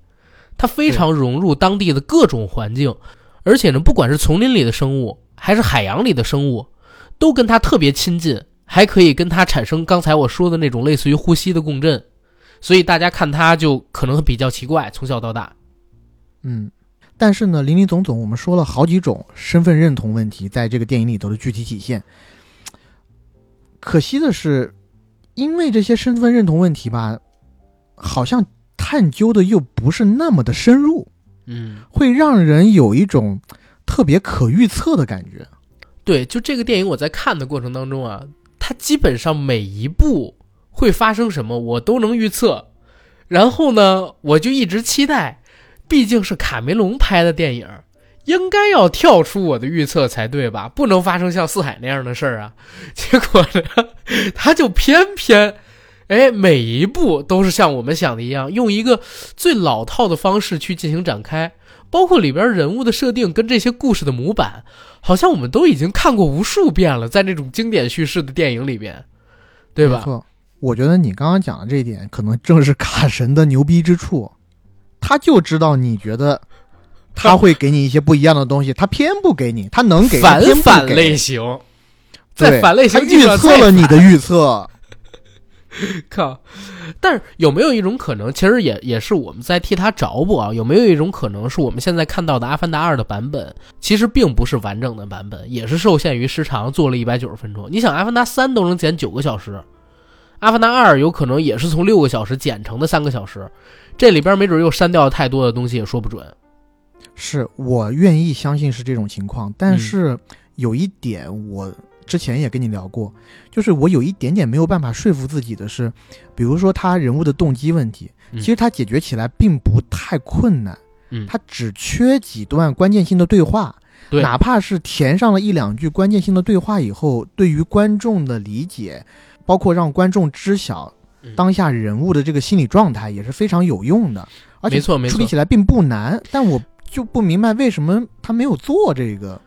他非常融入当地的各种环境，而且呢，不管是丛林里的生物，还是海洋里的生物，都跟他特别亲近。还可以跟他产生刚才我说的那种类似于呼吸的共振，所以大家看他就可能比较奇怪，从小到大。嗯，但是呢，林林总总，我们说了好几种身份认同问题，在这个电影里头的具体体现。可惜的是，因为这些身份认同问题吧，好像探究的又不是那么的深入，嗯，会让人有一种特别可预测的感觉。对，就这个电影，我在看的过程当中啊。它基本上每一步会发生什么，我都能预测。然后呢，我就一直期待，毕竟是卡梅隆拍的电影，应该要跳出我的预测才对吧？不能发生像四海那样的事儿啊。结果呢，他就偏偏，哎，每一步都是像我们想的一样，用一个最老套的方式去进行展开。包括里边人物的设定跟这些故事的模板，好像我们都已经看过无数遍了，在那种经典叙事的电影里边，对吧？没错，我觉得你刚刚讲的这一点，可能正是卡神的牛逼之处。他就知道你觉得他会给你一些不一样的东西，他偏不给你，他能给反反类型，在反类型预测了你的预测。靠！但是有没有一种可能，其实也也是我们在替他找补啊？有没有一种可能是我们现在看到的《阿凡达二》的版本，其实并不是完整的版本，也是受限于时长做了一百九十分钟？你想，《阿凡达三》都能剪九个小时，《阿凡达二》有可能也是从六个小时剪成的三个小时，这里边没准又删掉了太多的东西，也说不准。是我愿意相信是这种情况，但是有一点我。之前也跟你聊过，就是我有一点点没有办法说服自己的是，比如说他人物的动机问题，其实他解决起来并不太困难，嗯，他只缺几段关键性的对话，对，哪怕是填上了一两句关键性的对话以后，对于观众的理解，包括让观众知晓当下人物的这个心理状态，也是非常有用的，而且没错没错，处理起来并不难，但我就不明白为什么他没有做这个。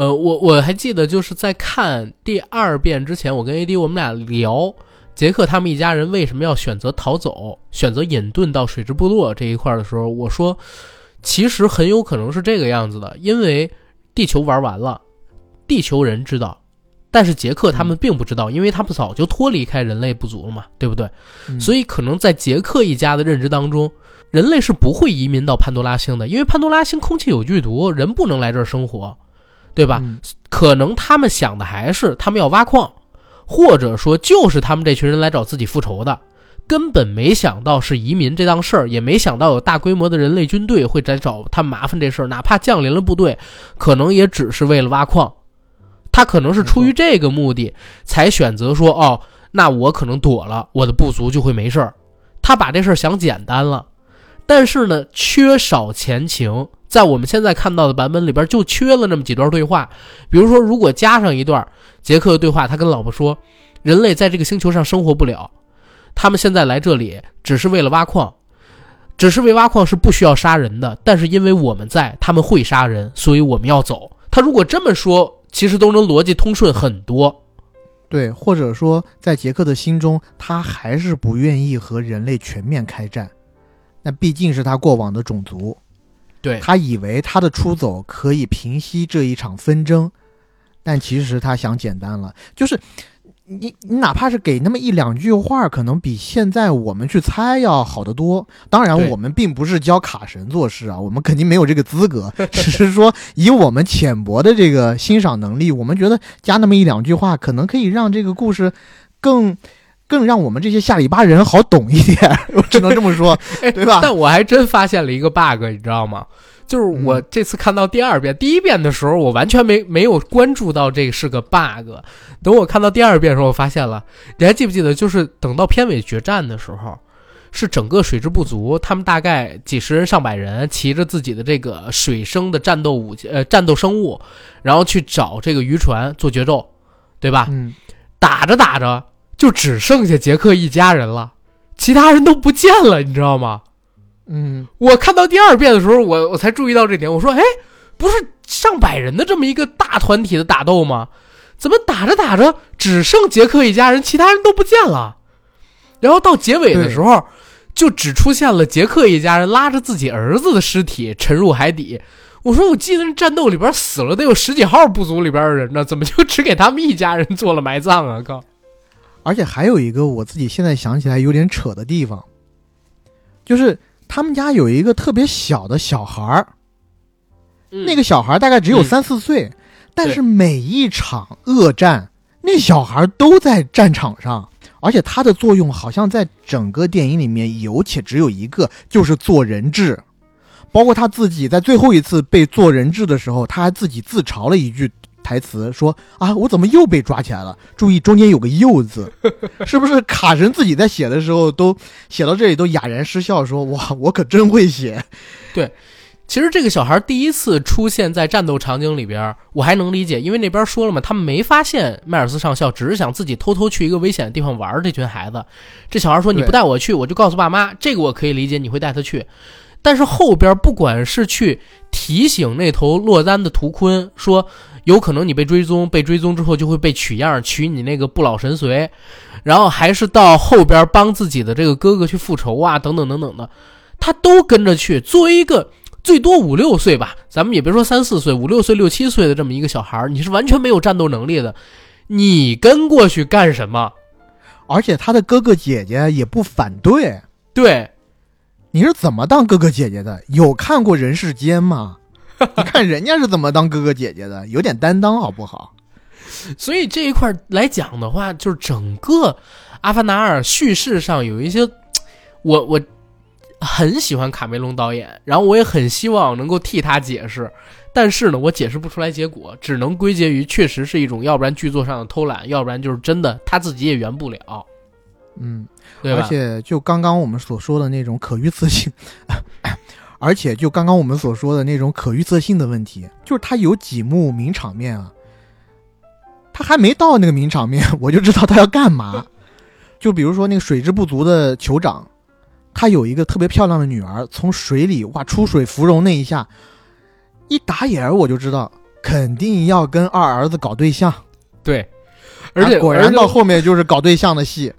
呃，我我还记得就是在看第二遍之前，我跟 AD 我们俩聊杰克他们一家人为什么要选择逃走，选择隐遁到水之部落这一块的时候，我说，其实很有可能是这个样子的，因为地球玩完了，地球人知道，但是杰克他们并不知道，因为他们早就脱离开人类部族了嘛，对不对？所以以可能在杰克一家的认知当中，人类是不会移民到潘多拉星的，因为潘多拉星空气有剧毒，人不能来这儿生活，对吧？嗯可能他们想的还是他们要挖矿，或者说就是他们这群人来找自己复仇的，根本没想到是移民这档事儿，也没想到有大规模的人类军队会来找他们麻烦这事儿，哪怕降临了部队，可能也只是为了挖矿。他可能是出于这个目的才选择说，哦，那我可能躲了，我的部族就会没事儿。他把这事儿想简单了，但是呢，缺少前情。在我们现在看到的版本里边，就缺了那么几段对话。比如说，如果加上一段杰克的对话，他跟老婆说：“人类在这个星球上生活不了，他们现在来这里只是为了挖矿，只是为挖矿是不需要杀人的。但是因为我们在，他们会杀人，所以我们要走。”他如果这么说，其实都能逻辑通顺很多。对，或者说在杰克的心中，他还是不愿意和人类全面开战，那毕竟是他过往的种族。对他以为他的出走可以平息这一场纷争，但其实他想简单了，就是你你哪怕是给那么一两句话，可能比现在我们去猜要好得多。当然，我们并不是教卡神做事啊，我们肯定没有这个资格，只是说以我们浅薄的这个欣赏能力，我们觉得加那么一两句话，可能可以让这个故事更。更让我们这些下里巴人好懂一点，我只能这么说，对吧？但我还真发现了一个 bug，你知道吗？就是我这次看到第二遍，第一遍的时候，我完全没没有关注到这个是个 bug。等我看到第二遍的时候，我发现了。你还记不记得？就是等到片尾决战的时候，是整个水之部族，他们大概几十人、上百人，骑着自己的这个水生的战斗武器，呃，战斗生物，然后去找这个渔船做决斗，对吧？嗯，打着打着，就只剩下杰克一家人了，其他人都不见了，你知道吗？嗯，我看到第二遍的时候，我我才注意到这点。我说，哎，不是上百人的这么一个大团体的打斗吗？怎么打着打着只剩杰克一家人，其他人都不见了？然后到结尾的时候，就只出现了杰克一家人拉着自己儿子的尸体沉入海底。我说，我记得那战斗里边死了得有十几号部族里边的人呢，怎么就只给他们一家人做了埋葬啊？靠！而且还有一个我自己现在想起来有点扯的地方，就是他们家有一个特别小的小孩儿，那个小孩大概只有嗯三四岁，但是每一场恶战，那小孩都在战场上，而且他的作用好像在整个电影里面有且只有一个，就是做人质。包括他自己在最后一次被做人质的时候，他还自己自嘲了一句台词，说：“啊，我怎么又被抓起来了？注意中间有个‘又’字，是不是卡神自己在写的时候都写到这里都哑然失笑，说哇，我可真会写。对其实这个小孩第一次出现在战斗场景里边，我还能理解，因为那边说了嘛，他们没发现迈尔斯上校，只是想自己偷偷去一个危险的地方玩。这群孩子，这小孩说：“你不带我去，我就告诉爸妈。”这个我可以理解，你会带他去。但是后边不管是去提醒那头落单的图坤说，有可能你被追踪，被追踪之后就会被取样，取你那个不老神髓，然后还是到后边帮自己的这个哥哥去复仇啊，等等等等的，他都跟着去。作为一个最多五六岁吧，咱们也别说三四岁，五六岁、六七岁的这么一个小孩儿，你是完全没有战斗能力的，你跟过去干什么？而且他的哥哥姐姐也不反对。对，你是怎么当哥哥姐姐的？有看过《人世间》吗？你看人家是怎么当哥哥姐姐的，有点担当好不好？所以这一块儿来讲的话，就是整个《阿凡达二》叙事上有一些，我我很喜欢卡梅隆导演，然后我也很希望能够替他解释，但是呢，我解释不出来结果，只能归结于确实是一种，要不然剧作上的偷懒，要不然就是真的他自己也圆不了，嗯，对吧？而且就刚刚我们所说的那种可预测性，而且就刚刚我们所说的那种可预测性的问题，就是他有几幕名场面啊，他还没到那个名场面，我就知道他要干嘛。就比如说那个水之不足的酋长，他有一个特别漂亮的女儿，从水里哇出水芙蓉那一下，一打眼儿我就知道肯定要跟二儿子搞对象，对，而且啊果然到后面就是搞对象的戏，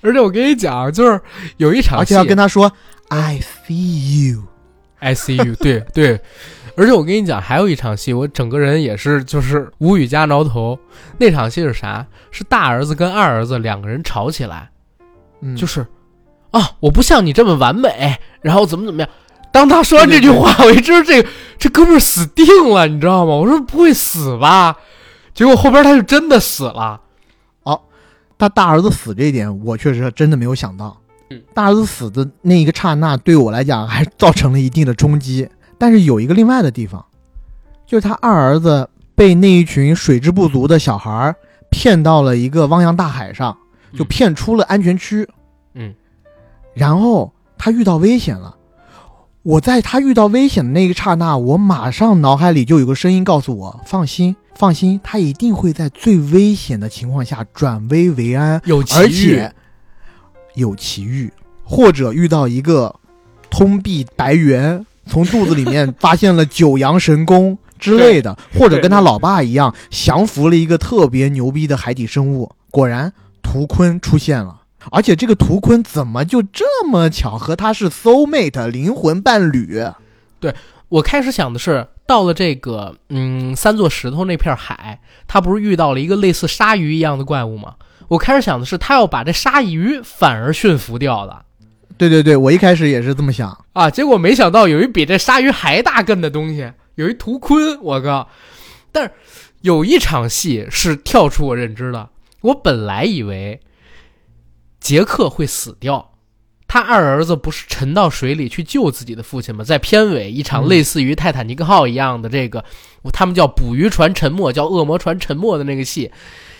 而且我跟你讲，就是有一场戏，而且要跟他说 I see you，I see you，对对，而且我跟你讲，还有一场戏，我整个人也是就是无语加挠头。那场戏是啥？是大儿子跟二儿子两个人吵起来，嗯，就是啊，我不像你这么完美，然后怎么怎么样。当他说完这句话，我一知道这个这哥们儿死定了，你知道吗？我说不会死吧？结果后边他就真的死了。哦他大儿子死这一点，我确实真的没有想到嗯。大儿子死的那一个刹那，对我来讲还造成了一定的冲击。但是有一个另外的地方，就是他二儿子被那一群水质不足的小孩儿骗到了一个汪洋大海上，就嗯骗出了安全区。嗯，然后他遇到危险了。我在他遇到危险的那一刹那，我马上脑海里就有个声音告诉我：放心，放心，他一定会在最危险的情况下转危为安，有而且有奇遇，或者遇到一个通臂白猿，从肚子里面发现了九阳神功之类的，或者跟他老爸一样降服了一个特别牛逼的海底生物。果然，图坤出现了。而且这个图坤怎么就这么巧和他是 soul mate 灵魂伴侣？对我开始想的是，到了这个嗯三座石头那片海，他不是遇到了一个类似鲨鱼一样的怪物吗？我开始想的是，他要把这鲨鱼反而驯服掉了对对对，我一开始也是这么想。啊，结果没想到有一比这鲨鱼还大根的东西，有一图鲲，我靠！但是有一场戏是跳出我认知的，我本来以为杰克会死掉。他二儿子不是沉到水里去救自己的父亲吗？在片尾一场嗯类似于泰坦尼克号一样的这个，他们叫捕鱼船沉没，叫恶魔船沉没的那个戏，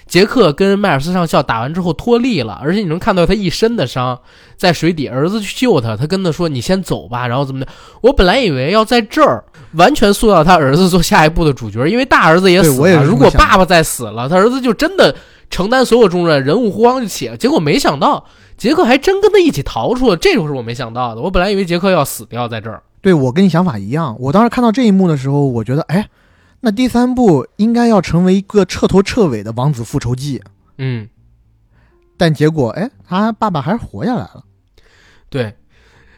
杰克跟迈尔斯上校打完之后脱力了，而且你能看到他一身的伤，在水底，儿子去救他，他跟他说：“你先走吧。”然后怎么的？我本来以为要在这儿完全塑造他儿子做下一步的主角，因为大儿子也死了。如果爸爸再死了，他儿子就真的承担所有重任，人物弧光就起了。结果没想到，杰克还真跟他一起逃出了，这就是我没想到的。我本来以为杰克要死掉在这儿。对我跟你想法一样，我当时看到这一幕的时候，我觉得，哎，那第三部应该要成为一个彻头彻尾的王子复仇记，嗯，但结果，哎，他爸爸还是活下来了。对。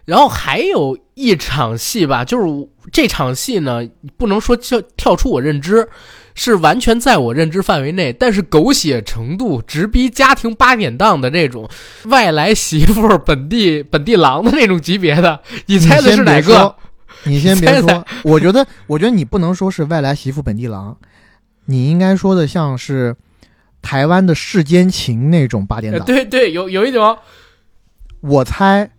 然后还有一场戏吧，就是这场戏呢，不能说跳跳出我认知，是完全在我认知范围内，但是狗血程度直逼家庭八点档的这种外来媳妇本地本地郎的那种级别的，你猜的是哪个？你先别猜说，我觉得，我觉得你不能说是外来媳妇本地郎，你应该说的像是台湾的世间情那种八点呃档。对对，有有一种，我猜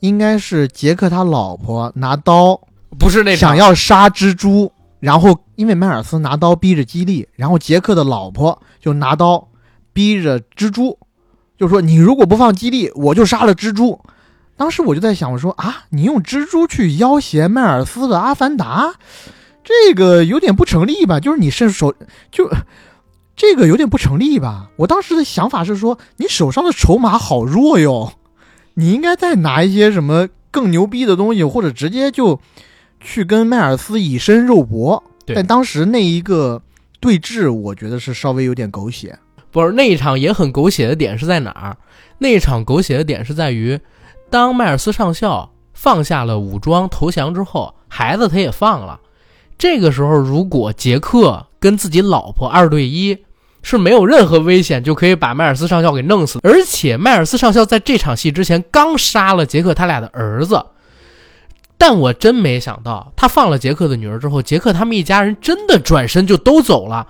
应该是杰克他老婆拿刀不是那场想要杀蜘蛛，然后因为迈尔斯拿刀逼着基利，然后杰克的老婆就拿刀逼着蜘蛛，就说你如果不放基利，我就杀了蜘蛛。当时我就在想，我说啊，你用蜘蛛去要挟迈尔斯的阿凡达，这个有点不成立吧？就是你伸手就。这个有点不成立吧？我当时的想法是说，你手上的筹码好弱哟，你应该再拿一些什么更牛逼的东西，或者直接就去跟迈尔斯以身肉搏。但当时那一个对峙，我觉得是稍微有点狗血。不是那一场也很狗血的点是在哪儿？那一场狗血的点是在于，当迈尔斯上校放下了武装投降之后，孩子他也放了。这个时候，如果杰克跟自己老婆二对一，是没有任何危险就可以把迈尔斯上校给弄死。而且迈尔斯上校在这场戏之前刚杀了杰克他俩的儿子，但我真没想到，他放了杰克的女儿之后，杰克他们一家人真的转身就都走了。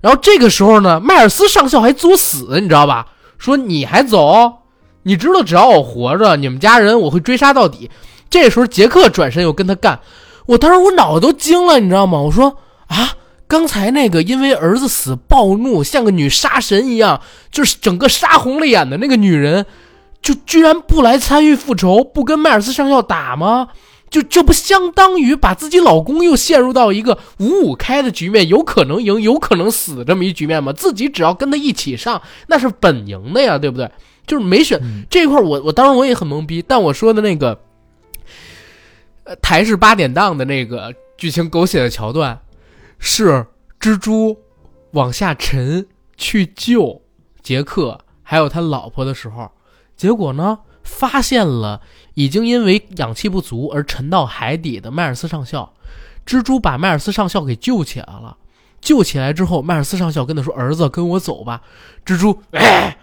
然后这个时候呢，迈尔斯上校还作死，你知道吧？说你还走？你知道只要我活着，你们家人我会追杀到底。这时候杰克转身又跟他干，我当时我脑子都惊了，你知道吗？我说啊，刚才那个因为儿子死暴怒，像个女杀神一样，就是整个杀红了眼的那个女人，就居然不来参与复仇，不跟迈尔斯上校打吗？就这不相当于把自己老公又陷入到一个五五开的局面，有可能赢，有可能死这么一局面吗？自己只要跟他一起上，那是本赢的呀，对不对？就是没选、嗯这块儿我，我当时我也很懵逼，但我说的那个，呃，台式八点档的那个剧情狗血的桥段，是蜘蛛往下沉去救杰克还有他老婆的时候，结果呢，发现了已经因为氧气不足而沉到海底的迈尔斯上校。蜘蛛把迈尔斯上校给救起来了，救起来之后，迈尔斯上校跟他说：“儿子，跟我走吧。”蜘蛛，哎，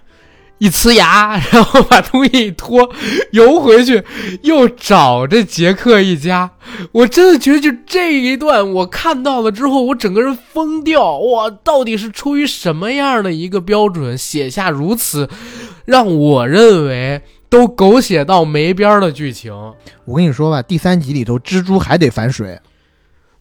一呲牙，然后把东西一拖，游回去，又找这杰克一家。我真的觉得，就这一段我看到了之后，我整个人疯掉。哇，到底是出于什么样的一个标准写下如此让我认为都狗血到没边儿的剧情？我跟你说吧，第三集里头蜘蛛还得反水，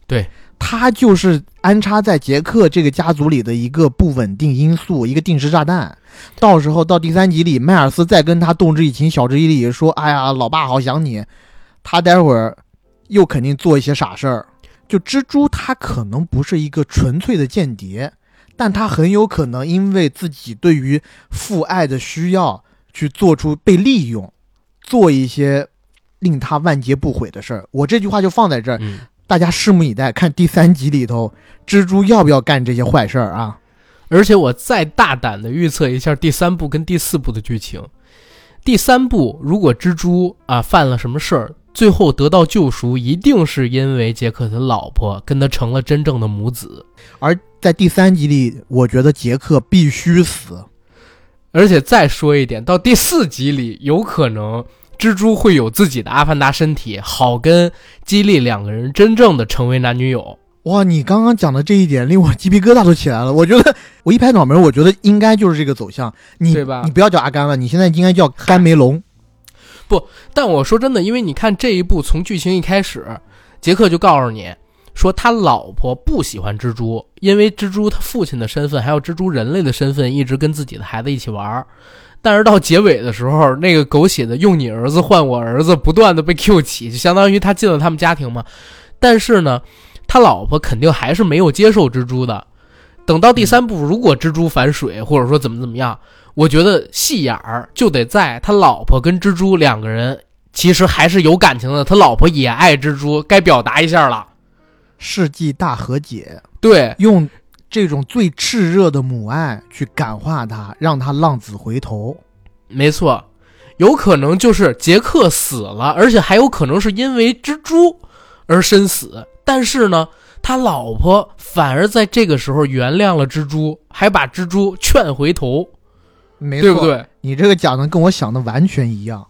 对，他就是安插在杰克这个家族里的一个不稳定因素，一个定时炸弹。到时候到第三集里，迈尔斯再跟他动之以情，晓之以理，说：“哎呀，老爸好想你。”他待会儿又肯定做一些傻事儿。就蜘蛛，他可能不是一个纯粹的间谍，但他很有可能因为自己对于父爱的需要，去做出被利用，做一些令他万劫不悔的事儿。我这句话就放在这儿，大家拭目以待，看第三集里头蜘蛛要不要干这些坏事儿啊？而且我再大胆的预测一下第三部跟第四部的剧情。第三部如果蜘蛛啊犯了什么事儿，最后得到救赎，一定是因为杰克的老婆跟他成了真正的母子。而在第三集里，我觉得杰克必须死。而且再说一点，到第四集里，有可能蜘蛛会有自己的阿凡达身体，好跟基利两个人真正的成为男女友。哇，你刚刚讲的这一点令我鸡皮疙瘩都起来了。我觉得我一拍脑门，我觉得应该就是这个走向。你对吧你不要叫阿甘了，你现在应该叫甘梅龙。不但我说真的，因为你看这一部从剧情一开始，杰克就告诉你说他老婆不喜欢蜘蛛，因为蜘蛛他父亲的身份还有蜘蛛人类的身份一直跟自己的孩子一起玩儿。但是到结尾的时候，那个狗血的用你儿子换我儿子，不断的被 Q 起，就相当于他进了他们家庭嘛。但是呢，他老婆肯定还是没有接受蜘蛛的。等到第三部，如果蜘蛛反水，或者说怎么怎么样，我觉得戏眼儿就得在他老婆跟蜘蛛两个人其实还是有感情的，他老婆也爱蜘蛛，该表达一下了。世纪大和解，对，用这种最炽热的母爱去感化他，让他浪子回头。没错，有可能就是杰克死了，而且还有可能是因为蜘蛛而身死。但是呢，他老婆反而在这个时候原谅了蜘蛛，还把蜘蛛劝回头，没错，对不？对？你这个讲的跟我想的完全一样，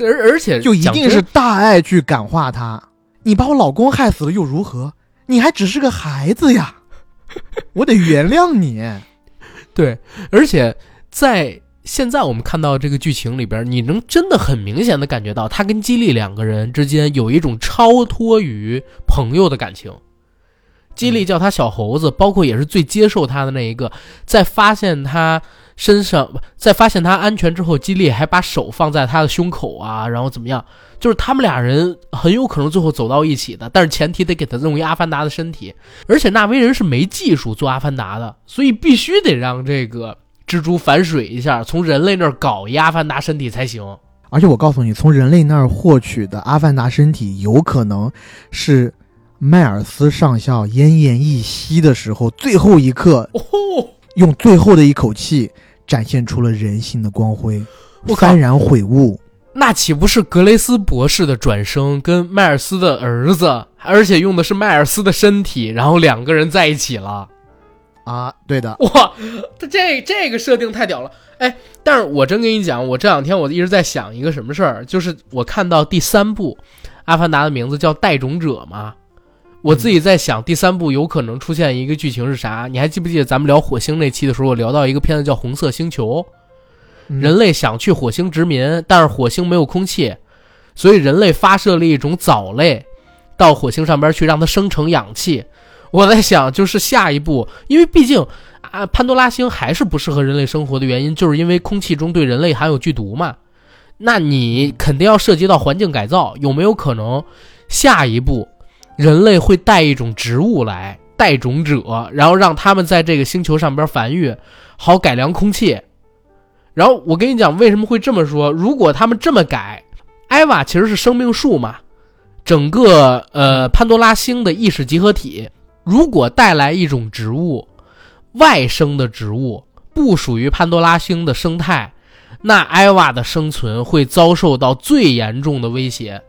而而且就一定是大爱去感化他。你把我老公害死了又如何？你还只是个孩子呀，我得原谅你。对，而且在现在我们看到这个剧情里边，你能真的很明显的感觉到他跟基利两个人之间有一种超脱于朋友的感情。基利叫他小猴子，包括也是最接受他的那一个，在发现他身上，在发现他安全之后，基利还把手放在他的胸口啊，然后怎么样？就是他们俩人很有可能最后走到一起的，但是前提得给他弄一阿凡达的身体，而且纳威人是没技术做阿凡达的，所以必须得让这个蜘蛛反水一下，从人类那儿搞一阿凡达身体才行。而且我告诉你，从人类那儿获取的阿凡达身体，有可能是迈尔斯上校奄奄一息的时候，最后一刻哦，用最后的一口气展现出了人性的光辉，幡然悔悟。那岂不是格雷斯博士的转生跟迈尔斯的儿子，而且用的是迈尔斯的身体，然后两个人在一起了？啊，对的，哇，他这这个设定太屌了！哎，但是我真跟你讲，我这两天我一直在想一个什么事儿，就是我看到第三部《阿凡达》的名字叫《带种者》嘛，我自己在想第三部有可能出现一个剧情是啥？你还记不记得咱们聊火星那期的时候，我聊到一个片子叫《红色星球》？嗯人类想去火星殖民，但是火星没有空气，所以人类发射了一种藻类到火星上边去，让它生成氧气。我在想，就是下一步，因为毕竟啊，潘多拉星还是不适合人类生活的原因，就是因为空气中对人类含有剧毒嘛。那你肯定要涉及到环境改造，有没有可能下一步人类会带一种植物来带种者，然后让他们在这个星球上边繁育，好改良空气？然后我跟你讲为什么会这么说？如果他们这么改，艾娃其实是生命树嘛，整个呃潘多拉星的意识集合体，如果带来一种植物，外生的植物不属于潘多拉星的生态。那艾娃的生存会遭受到最严重的威胁，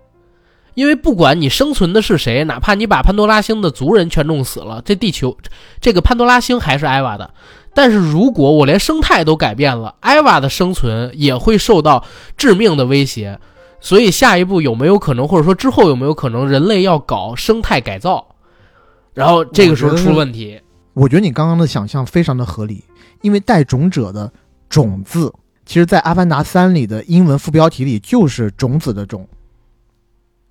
因为不管你生存的是谁，哪怕你把潘多拉星的族人全弄死了，这地球，这个潘多拉星还是艾娃的。但是如果我连生态都改变了，艾娃的生存也会受到致命的威胁。所以下一步有没有可能，或者说之后有没有可能，人类要搞生态改造，然后这个时候出问题？我觉得你刚刚的想象非常的合理，因为带种者的种子。其实，在《阿凡达三》里的英文副标题里就是“种子”的“种”，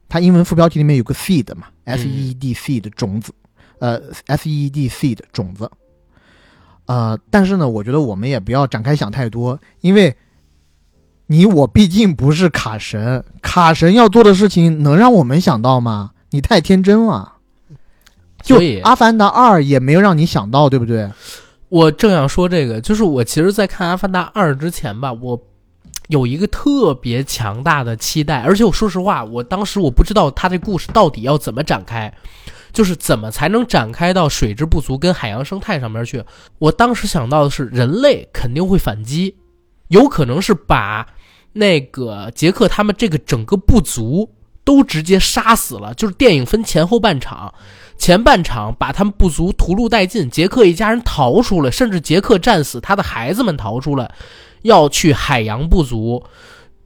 它英文副标题里面有个 “seed” 嘛，“s e e d seed” 种子，呃，“s e e d seed” 种子。呃，但是呢，我觉得我们也不要展开想太多，因为你我毕竟不是卡神，卡神要做的事情能让我们想到吗？你太天真了。就《阿凡达二》也没有让你想到，对不对？我正要说这个，就是我其实，在看《阿凡达二》之前吧，我有一个特别强大的期待，而且我说实话，我当时我不知道他这故事到底要怎么展开，就是怎么才能展开到水质不足跟海洋生态上面去。我当时想到的是，人类肯定会反击，有可能是把那个杰克他们这个整个部族都直接杀死了。就是电影分前后半场。前半场把他们部族屠戮殆尽，杰克一家人逃出来，甚至杰克战死，他的孩子们逃出来，要去海洋部族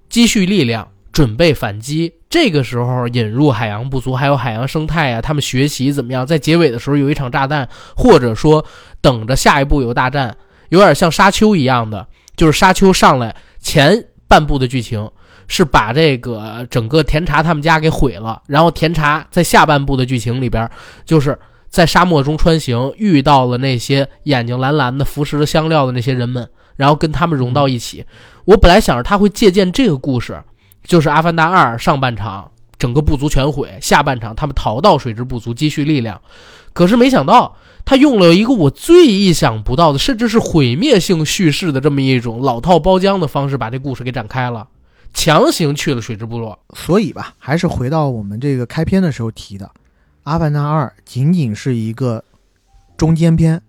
积蓄力量，准备反击。这个时候引入海洋部族，还有海洋生态啊，他们学习怎么样？在结尾的时候有一场炸弹，或者说等着下一步有大战，有点像沙丘一样的，就是沙丘上来前半部的剧情。是把这个整个甜茶他们家给毁了，然后甜茶在下半部的剧情里边，就是在沙漠中穿行，遇到了那些眼睛蓝蓝的、服食着香料的那些人们，然后跟他们融到一起。我本来想着他会借鉴这个故事，就是《阿凡达二》上半场整个部族全毁，下半场他们逃到水之部族积蓄力量，可是没想到他用了一个我最意想不到的，甚至是毁灭性叙事的这么一种老套包浆的方式，把这故事给展开了。强行去了水之部落，所以吧，还是回到我们这个开篇的时候提的，《阿凡达二》仅仅是一个中间篇，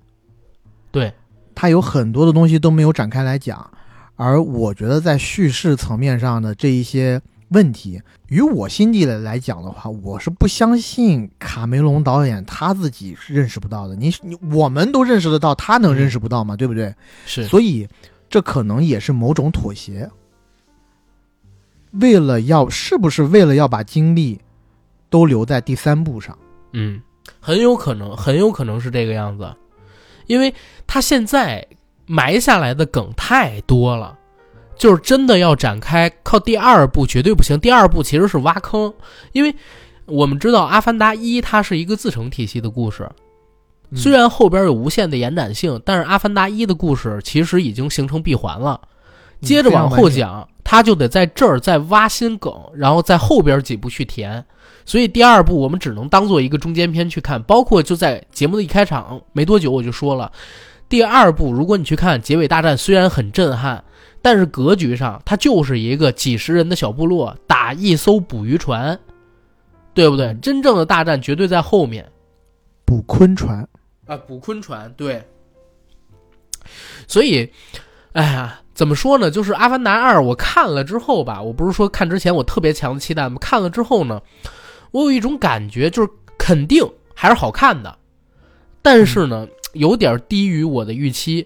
对，它有很多的东西都没有展开来讲，而我觉得在叙事层面上的这一些问题，于我心底的来讲的话，我是不相信卡梅隆导演他自己是认识不到的，你你我们都认识得到，他能认识不到吗？对不对？是，所以这可能也是某种妥协。为了要是不是为了要把精力都留在第三部上？嗯，很有可能，很有可能是这个样子，因为他现在埋下来的梗太多了，就是真的要展开，靠第二部绝对不行。第二部其实是挖坑，因为我们知道《阿凡达一》它是一个自成体系的故事，虽然后边有无限的延展性，但是《阿凡达一》的故事其实已经形成闭环了，接着往后讲。他就得在这儿再挖新梗，然后在后边几部去填，所以第二部我们只能当做一个中间篇去看。包括就在节目的一开场没多久，我就说了，第二部如果你去看结尾大战，虽然很震撼，但是格局上它就是一个几十人的小部落打一艘捕鱼船，对不对？真正的大战绝对在后面，捕鲲船啊，捕鲲船，对。所以，哎呀。怎么说呢？就是《阿凡达二》，我看了之后吧，我不是说看之前我特别强的期待吗？看了之后呢，我有一种感觉，就是肯定还是好看的，但是呢，有点低于我的预期。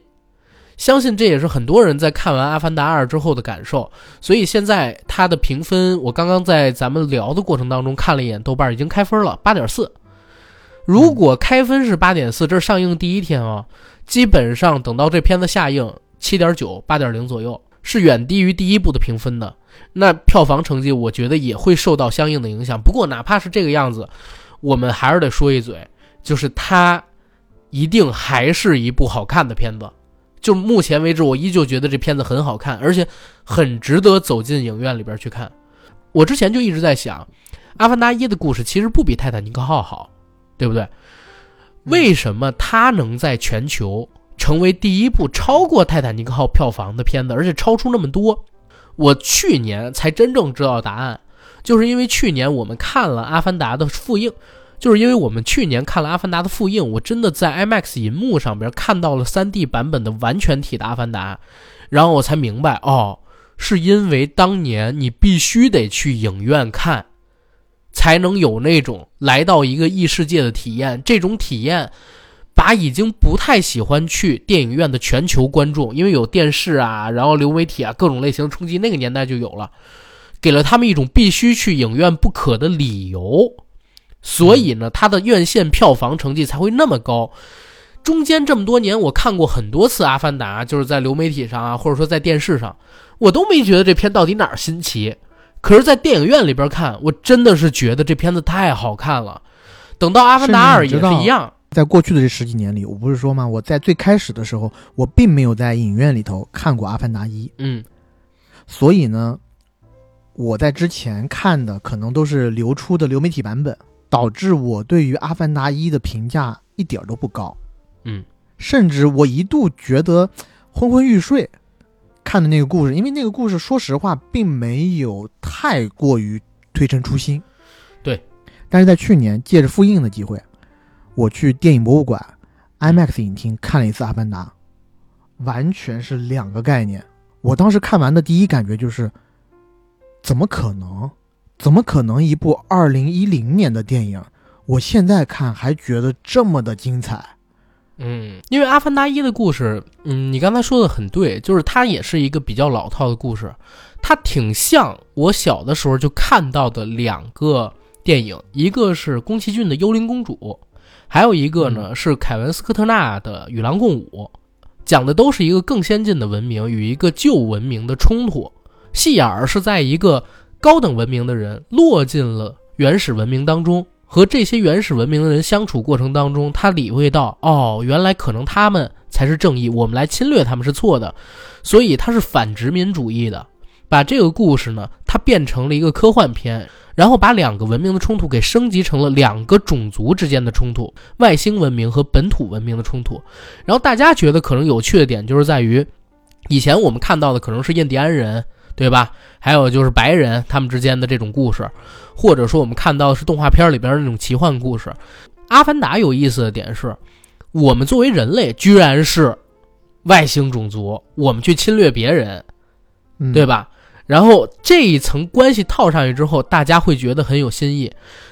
相信这也是很多人在看完《阿凡达二》之后的感受。所以现在它的评分，我刚刚在咱们聊的过程当中看了一眼豆瓣，已经开分了八点四。如果开分是八点四，这是上映第一天啊，基本上等到这片子下映。七点九、八点零左右是远低于第一部的评分的，那票房成绩我觉得也会受到相应的影响。不过哪怕是这个样子，我们还是得说一嘴，就是它一定还是一部好看的片子，就目前为止，我依旧觉得这片子很好看，而且很值得走进影院里边去看。我之前就一直在想，《阿凡达一》的故事其实不比《泰坦尼克号》好，对不对？为什么它能在全球成为第一部超过《泰坦尼克号》票房的片子，而且超出那么多？我去年才真正知道答案，就是因为去年我们看了《阿凡达》的复映。就是因为我们去年看了《阿凡达》的复映，我真的在 IMAX 银幕上边看到了 3D 版本的完全体的《阿凡达》，然后我才明白，哦，是因为当年你必须得去影院看，才能有那种来到一个异世界的体验。这种体验，把已经不太喜欢去电影院的全球观众，因为有电视啊，然后流媒体啊，各种类型的冲击，那个年代就有了，给了他们一种必须去影院不可的理由。所以呢，它的院线票房成绩才会那么高。中间这么多年，我看过很多次《阿凡达》，就是在流媒体上啊，或者说在电视上，我都没觉得这片到底哪儿新奇。可是，在电影院里边看，我真的是觉得这片子太好看了。等到《阿凡达二》也是一样。在过去的这十几年里，我不是说吗？我在最开始的时候，我并没有在影院里头看过《阿凡达一》。嗯。所以呢，我在之前看的可能都是流出的流媒体版本。导致我对于《阿凡达一》的评价一点都不高，嗯，甚至我一度觉得昏昏欲睡，看的那个故事，因为那个故事说实话并没有太过于推陈出新，对。但是在去年借着复映的机会，我去电影博物馆 IMAX 影厅看了一次《阿凡达》，完全是两个概念。我当时看完的第一感觉就是，怎么可能？怎么可能一部二零一零年的电影，我现在看还觉得这么的精彩？嗯，因为《阿凡达一》的故事，嗯，你刚才说的很对，就是它也是一个比较老套的故事，它挺像我小的时候就看到的两个电影，一个是宫崎骏的《幽灵公主》，还有一个呢是凯文斯科特纳的《与狼共舞》，讲的都是一个更先进的文明与一个旧文明的冲突，戏眼儿是在一个。高等文明的人落进了原始文明当中，和这些原始文明的人相处过程当中，他体会到，哦，原来可能他们才是正义，我们来侵略他们是错的，所以他是反殖民主义的。把这个故事呢，它变成了一个科幻片，然后把两个文明的冲突给升级成了两个种族之间的冲突，外星文明和本土文明的冲突。然后大家觉得可能有趣的点就是在于，以前我们看到的可能是印第安人。对吧？还有就是白人他们之间的这种故事，或者说我们看到的是动画片里边那种奇幻故事。阿凡达有意思的点是，我们作为人类居然是外星种族，我们去侵略别人，对吧？然后这一层关系套上去之后，大家会觉得很有新意。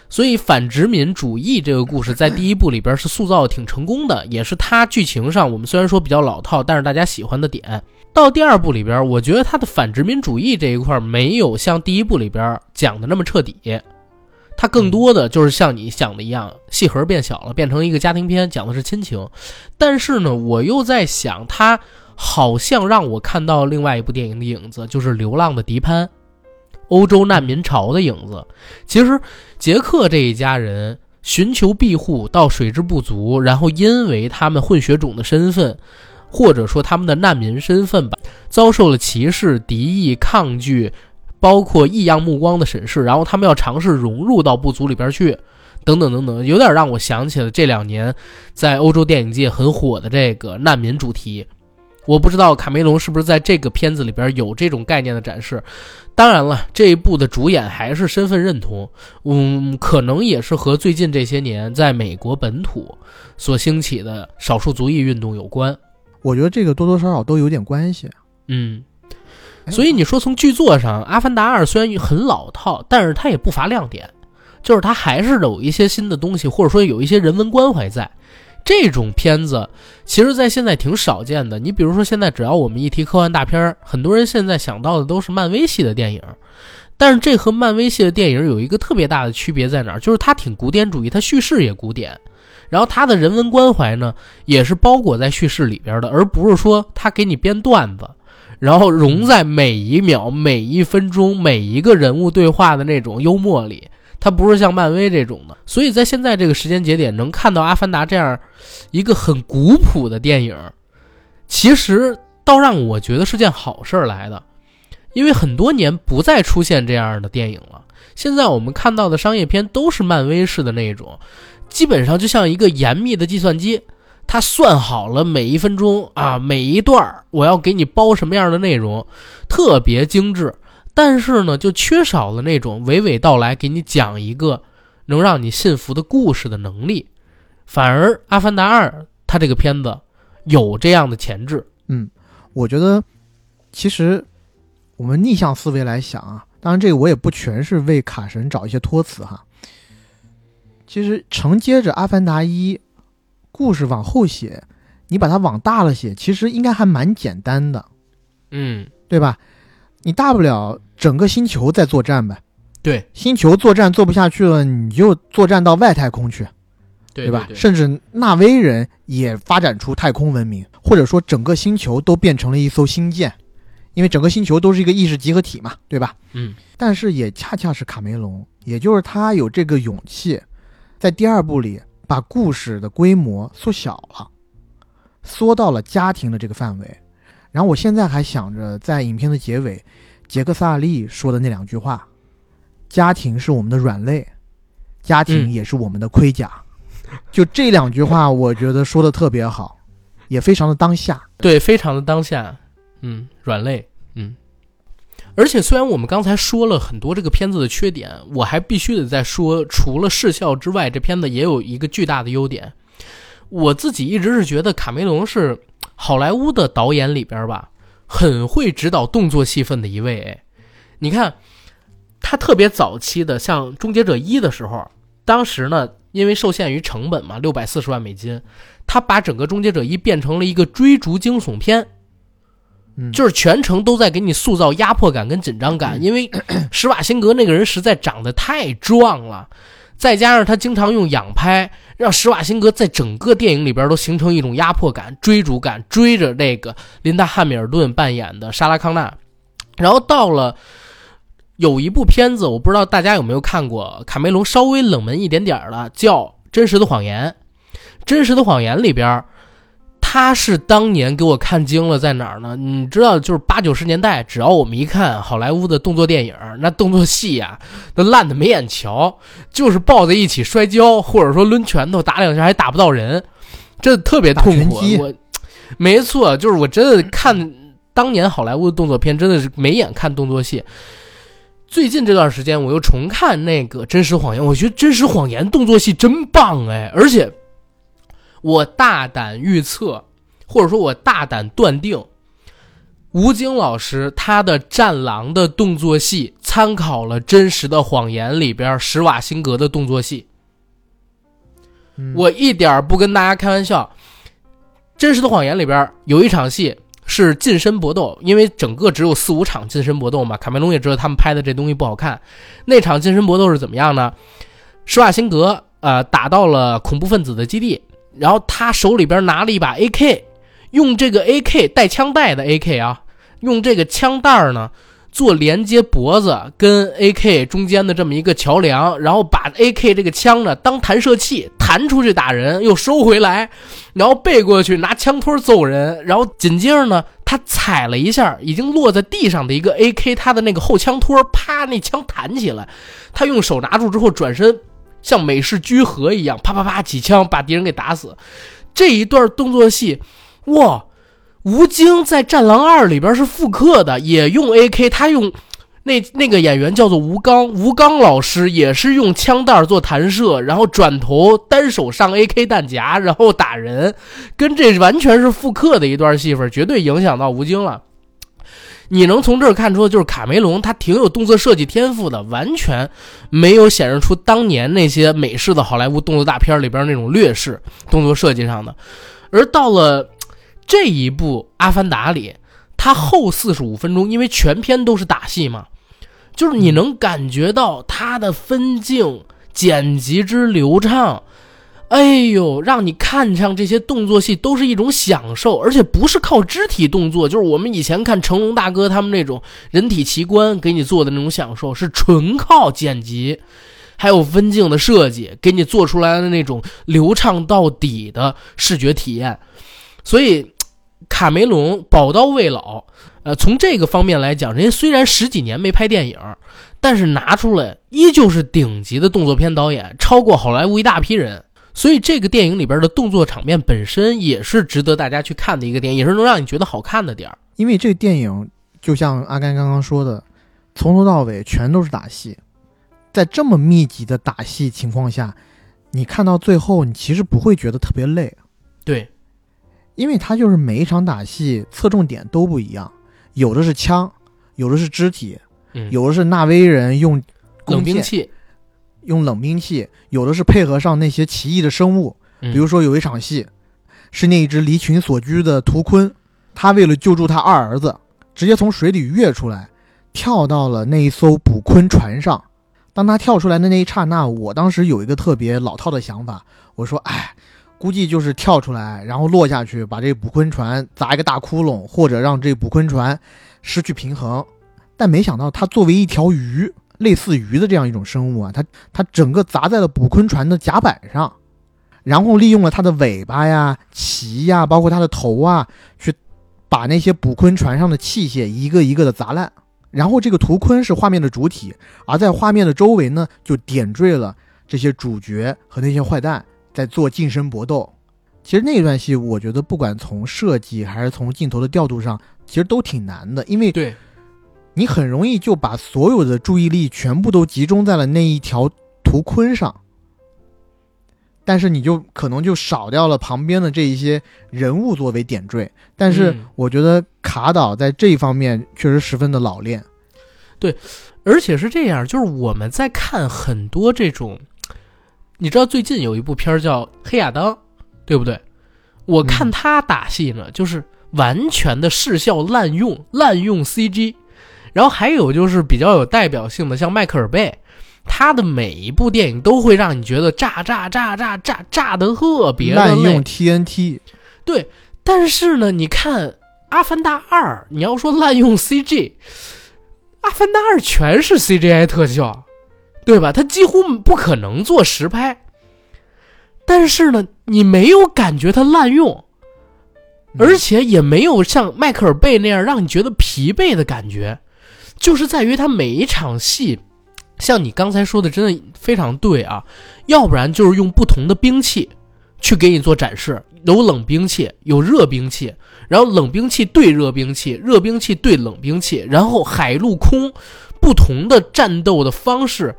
所以反殖民主义这个故事在第一部里边是塑造的挺成功的，也是它剧情上我们虽然说比较老套，但是大家喜欢的点。到第二部里边，我觉得它的反殖民主义这一块没有像第一部里边讲的那么彻底，它更多的就是像你想的一样，戏盒变小了，变成一个家庭片，讲的是亲情。但是呢，我又在想，它好像让我看到另外一部电影的影子，就是《流浪的迪潘》。欧洲难民潮的影子，其实杰克这一家人寻求庇护到水质不足，然后因为他们混血种的身份，或者说他们的难民身份吧，遭受了歧视、敌意、抗拒，包括异样目光的审视，然后他们要尝试融入到部族里边去，等等等等，有点让我想起了这两年在欧洲电影界很火的这个难民主题。我不知道卡梅隆是不是在这个片子里边有这种概念的展示。当然了，这一部的主演还是身份认同，嗯，可能也是和最近这些年在美国本土所兴起的少数族裔运动有关。我觉得这个多多少少都有点关系。嗯，所以你说从剧作上，《阿凡达二》虽然很老套，但是它也不乏亮点，就是它还是有一些新的东西，或者说有一些人文关怀在。这种片子，其实，在现在挺少见的。你比如说，现在只要我们一提科幻大片很多人现在想到的都是漫威系的电影。但是，这和漫威系的电影有一个特别大的区别在哪儿？就是它挺古典主义，它叙事也古典，然后它的人文关怀呢，也是包裹在叙事里边的，而不是说它给你编段子，然后融在每一秒、每一分钟、每一个人物对话的那种幽默里。它不是像漫威这种的，所以在现在这个时间节点，能看到《阿凡达》这样一个很古朴的电影，其实倒让我觉得是件好事儿来的，因为很多年不再出现这样的电影了。现在我们看到的商业片都是漫威式的那种，基本上就像一个严密的计算机，它算好了每一分钟啊，每一段我要给你包什么样的内容，特别精致。但是呢，就缺少了那种娓娓道来，给你讲一个能让你信服的故事的能力。反而《阿凡达二》它这个片子有这样的潜质。嗯，我觉得其实我们逆向思维来想啊，当然这个我也不全是为卡神找一些托词哈。其实承接着《阿凡达一》故事往后写，你把它往大了写，其实应该还蛮简单的，嗯，对吧？你大不了整个星球在作战呗。对，星球作战做不下去了，你就作战到外太空去，对吧？甚至纳威人也发展出太空文明，或者说整个星球都变成了一艘星舰，因为整个星球都是一个意识集合体嘛，对吧？嗯。但是也恰恰是卡梅隆，也就是他有这个勇气，在第二部里把故事的规模缩小了，缩到了家庭的这个范围。然后我现在还想着，在影片的结尾，杰克萨利说的那两句话：“家庭是我们的软肋，家庭也是我们的盔甲。就这两句话，我觉得说的特别好，也非常的当下。对，非常的当下。嗯，软肋。嗯，而且虽然我们刚才说了很多这个片子的缺点，我还必须得再说，除了视效之外，这片子也有一个巨大的优点。我自己一直是觉得卡梅隆是。好莱坞的导演里边吧，很会指导动作戏份的一位。哎，你看，他特别早期的，像《终结者一》的时候，当时呢，因为受限于成本嘛，六百四十万美金，他把整个《终结者一》变成了一个追逐惊悚片，就是全程都在给你塑造压迫感跟紧张感，因为 施瓦辛格那个人实在长得太壮了。再加上他经常用仰拍，让施瓦辛格在整个电影里边都形成一种压迫感、追逐感，追着那个琳达·汉密尔顿扮演的莎拉·康纳。然后到了有一部片子，我不知道大家有没有看过，卡梅隆稍微冷门一点点的，叫《真实的谎言》。《真实的谎言》里边。他是当年给我看惊了，在哪儿呢？你知道，就是八九十年代，只要我们一看好莱坞的动作电影，那动作戏呀，那烂的没眼瞧，就是抱在一起摔跤，或者说抡拳头打两下还打不到人，这特别痛苦。我，没错，就是我真的看当年好莱坞的动作片，真的是没眼看动作戏。最近这段时间，我又重看那个《真实谎言》，我觉得《真实谎言》动作戏真棒哎，而且。我大胆预测，或者说我大胆断定，吴京老师他的《战狼》的动作戏参考了《真实的谎言》里边施瓦辛格的动作戏。我一点不跟大家开玩笑，《真实的谎言》里边有一场戏是近身搏斗，因为整个只有四五场近身搏斗嘛。卡梅隆也知道他们拍的这东西不好看，那场近身搏斗是怎么样呢？施瓦辛格呃打到了恐怖分子的基地。然后他手里边拿了一把 AK，用这个 AK 带枪带的 AK 啊，用这个枪带呢做连接脖子跟 AK 中间的这么一个桥梁，然后把 AK 这个枪呢当弹射器弹出去打人，又收回来，然后背过去拿枪托揍人，然后紧接着呢他踩了一下已经落在地上的一个 AK，他的那个后枪托，啪，那枪弹起来，他用手拿住之后转身。像美式居合一样，啪啪啪几枪把敌人给打死。这一段动作戏，哇！吴京在《战狼二》里边是复刻的，也用 AK。他用那那个演员叫做吴刚，吴刚老师也是用枪弹做弹射，然后转头单手上 AK 弹夹，然后打人，跟这完全是复刻的一段戏份，绝对影响到吴京了。你能从这儿看出，就是卡梅隆他挺有动作设计天赋的，完全没有显示出当年那些美式的好莱坞动作大片里边那种劣势动作设计上的。而到了这一部《阿凡达》里，他后四十五分钟，因为全篇都是打戏嘛，就是你能感觉到他的分镜剪辑之流畅。哎呦，让你看上这些动作戏都是一种享受，而且不是靠肢体动作，就是我们以前看成龙大哥他们那种人体奇观给你做的那种享受，是纯靠剪辑，还有分镜的设计给你做出来的那种流畅到底的视觉体验。所以，卡梅隆宝刀未老，呃，从这个方面来讲，人家虽然十几年没拍电影，但是拿出来依旧是顶级的动作片导演，超过好莱坞一大批人。所以这个电影里边的动作场面本身也是值得大家去看的一个电影，也是能让你觉得好看的点儿。因为这个电影就像阿甘刚刚说的，从头到尾全都是打戏，在这么密集的打戏情况下，你看到最后，你其实不会觉得特别累，对，因为它就是每一场打戏侧重点都不一样，有的是枪，有的是肢体，嗯，有的是纳威人用冷兵器，用冷兵器，有的是配合上那些奇异的生物，比比如说有一场戏，是那一只离群所居的图鲲，他为了救助他二儿子，直接从水里跃出来，跳到了那一艘捕鲲船上。当他跳出来的那一刹那，我当时有一个特别老套的想法，我说：“哎，估计就是跳出来，然后落下去，把这捕鲲船砸一个大窟窿，或者让这捕鲲船失去平衡。”但没想到，他作为一条鱼，类似鱼的这样一种生物啊，它它整个砸在了捕鲲船的甲板上，然后利用了它的尾巴呀、鳍呀，包括它的头啊，去把那些捕鲲船上的器械一个一个的砸烂。然后这个图鲲是画面的主体，而在画面的周围呢，就点缀了这些主角和那些坏蛋在做近身搏斗。其实那段戏，我觉得不管从设计还是从镜头的调度上，其实都挺难的，因为对，你很容易就把所有的注意力全部都集中在了那一条图鲲上，但是你就可能就少掉了旁边的这一些人物作为点缀。但是嗯我觉得卡导在这一方面确实十分的老练。对而且是这样，就是我们在看很多这种，你知道最近有一部片儿叫《黑亚当》，对不对？我看嗯他打戏呢，就是完全的视效滥用，滥用 CG。然后还有就是比较有代表性的，像迈克尔贝，他的每一部电影都会让你觉得炸炸炸炸炸炸的特别的累。滥用 TNT，对，但是呢，你看《阿凡达二》，你要说滥用 CG，《阿凡达二》全是 CGI 特效，对吧？它几乎不可能做实拍，但是呢，你没有感觉它滥用，而且也没有像迈克尔贝那样让你觉得疲惫的感觉，就是在于他每一场戏，像你刚才说的，真的非常对啊，要不然就是用不同的兵器去给你做展示，有冷兵器，有热兵器，然后冷兵器对热兵器，热兵器对冷兵器，然后海陆空不同的战斗的方式。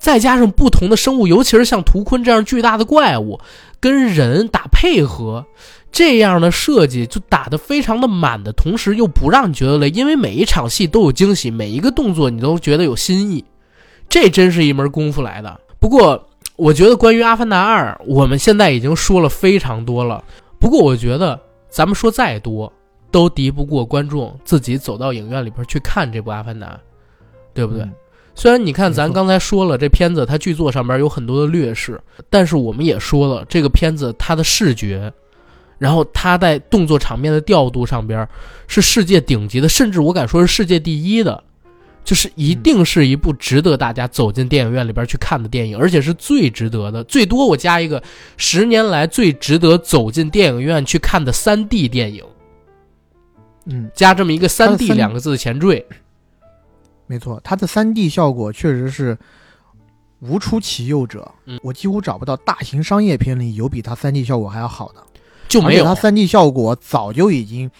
再加上不同的生物，尤其是像图坤这样巨大的怪物，跟人打配合，这样的设计就打得非常的满的同时，又不让你觉得累，因为每一场戏都有惊喜，每一个动作你都觉得有新意，这真是一门功夫来的。不过，我觉得关于《阿凡达二》，我们现在已经说了非常多了。不过，我觉得咱们说再多，都敌不过观众自己走到影院里边去看这部《阿凡达》，对不对？嗯虽然你看，咱刚才说了，这片子它剧作上边有很多的劣势，但是我们也说了，这个片子它的视觉，然后他在动作场面的调度上边是世界顶级的，甚至我敢说是世界第一的，就是一定是一部值得大家走进电影院里边去看的电影，而且是最值得的。最多我加一个十年来最值得走进电影院去看的三 D 电影，嗯，加这么一个三 D 两个字的前缀。没错，它的三 D 效果确实是无出其右者。嗯我几乎找不到大型商业片里有比它三 D 效果还要好的。就没有它三 D 效果早就已经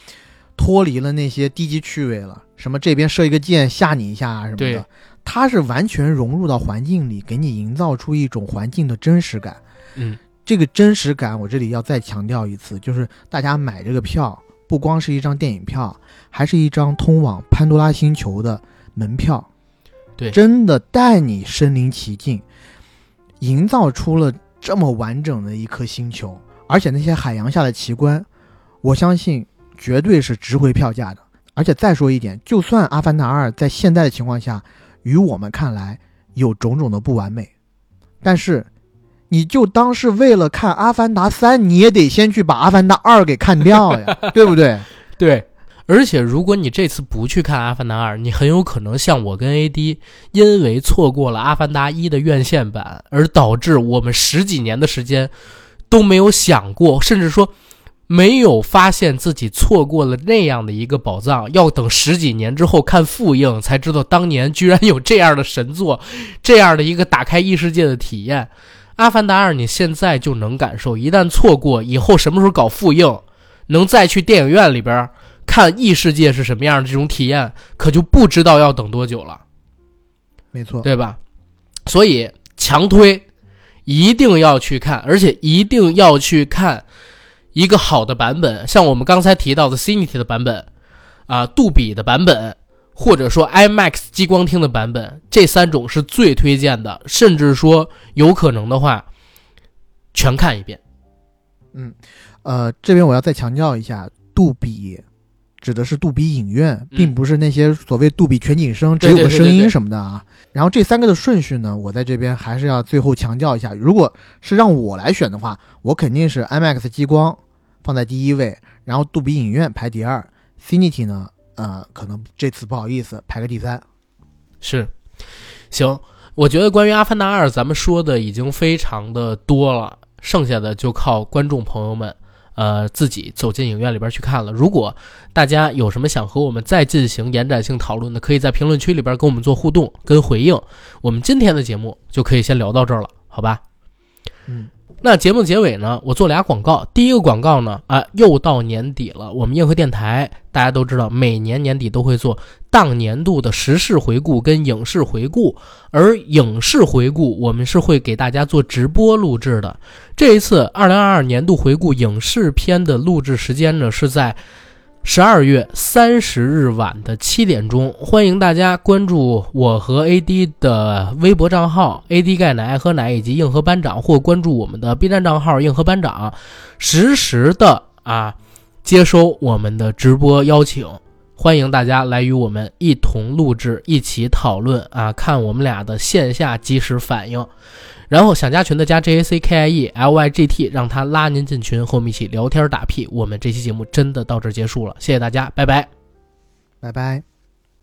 脱离了那些低级趣味了，什么这边射一个箭吓你一下啊什么的，它是完全融入到环境里，给你营造出一种环境的真实感。嗯，这个真实感，我这里要再强调一次，就是大家买这个票，不光是一张电影票，还是一张通往潘多拉星球的门票。对真的带你身临其境，营造出了这么完整的一颗星球，而且那些海洋下的奇观，我相信绝对是值回票价的。而且再说一点，就算《阿凡达二》在现在的情况下，于我们看来有种种的不完美，但是你就当是为了看《阿凡达三》，你也得先去把《阿凡达二》给看掉呀，对不对？对，而且如果你这次不去看《阿凡达二》，你很有可能像我跟 AD，因为错过了《阿凡达一》的院线版，而导致我们十几年的时间都没有想过，甚至说没有发现自己错过了那样的一个宝藏，要等十几年之后看复映才知道当年居然有这样的神作，这样的一个打开异世界的体验。《阿凡达二》你现在就能感受，一旦错过，以后什么时候搞复映，能再去电影院里边看异世界是什么样的这种体验，可就不知道要等多久了，没错，对吧？所以强推，一定要去看，而且一定要去看。一个好的版本，像我们刚才提到的 Cinity 的版本，啊，杜比的版本，或者说 IMAX 激光厅的版本，这三种是最推荐的。甚至说有可能的话，全看一遍。嗯，呃，这边我要再强调一下，杜比指的是杜比影院，并不是那些所谓杜比全景声只有个声音什么的啊。然后这三个的顺序呢，我在这边还是要最后强调一下。如果是让我来选的话，我肯定是 IMAX 激光放在第一位，然后杜比影院排第二，Cinity 呢，呃，可能这次不好意思排个第三。是，行，我觉得关于《阿凡达二》咱们说的已经非常的多了，剩下的就靠观众朋友们。呃，自己走进影院里边去看了。如果大家有什么想和我们再进行延展性讨论的，可以在评论区里边跟我们做互动跟回应。我们今天的节目就可以先聊到这儿了，好吧？嗯。那节目结尾呢，我做俩广告。第一个广告呢，啊，又到年底了。我们硬核电台大家都知道，每年年底都会做当年度的时事回顾跟影视回顾，而影视回顾我们是会给大家做直播录制的。这一次二零二二年度回顾影视片的录制时间呢，是在。十二月三十日晚的七点钟，欢迎大家关注我和 AD 的微博账号 AD 钙奶爱喝奶以及硬核班长，或关注我们的 B 站账号硬核班长，实时的啊接收我们的直播邀请，欢迎大家来与我们一同录制，一起讨论啊，看我们俩的线下即时反应。然后想加群的加 J A C K I E L Y G T，让他拉您进群，和我们一起聊天打屁。我们这期节目真的到这结束了，谢谢大家，拜拜，拜拜。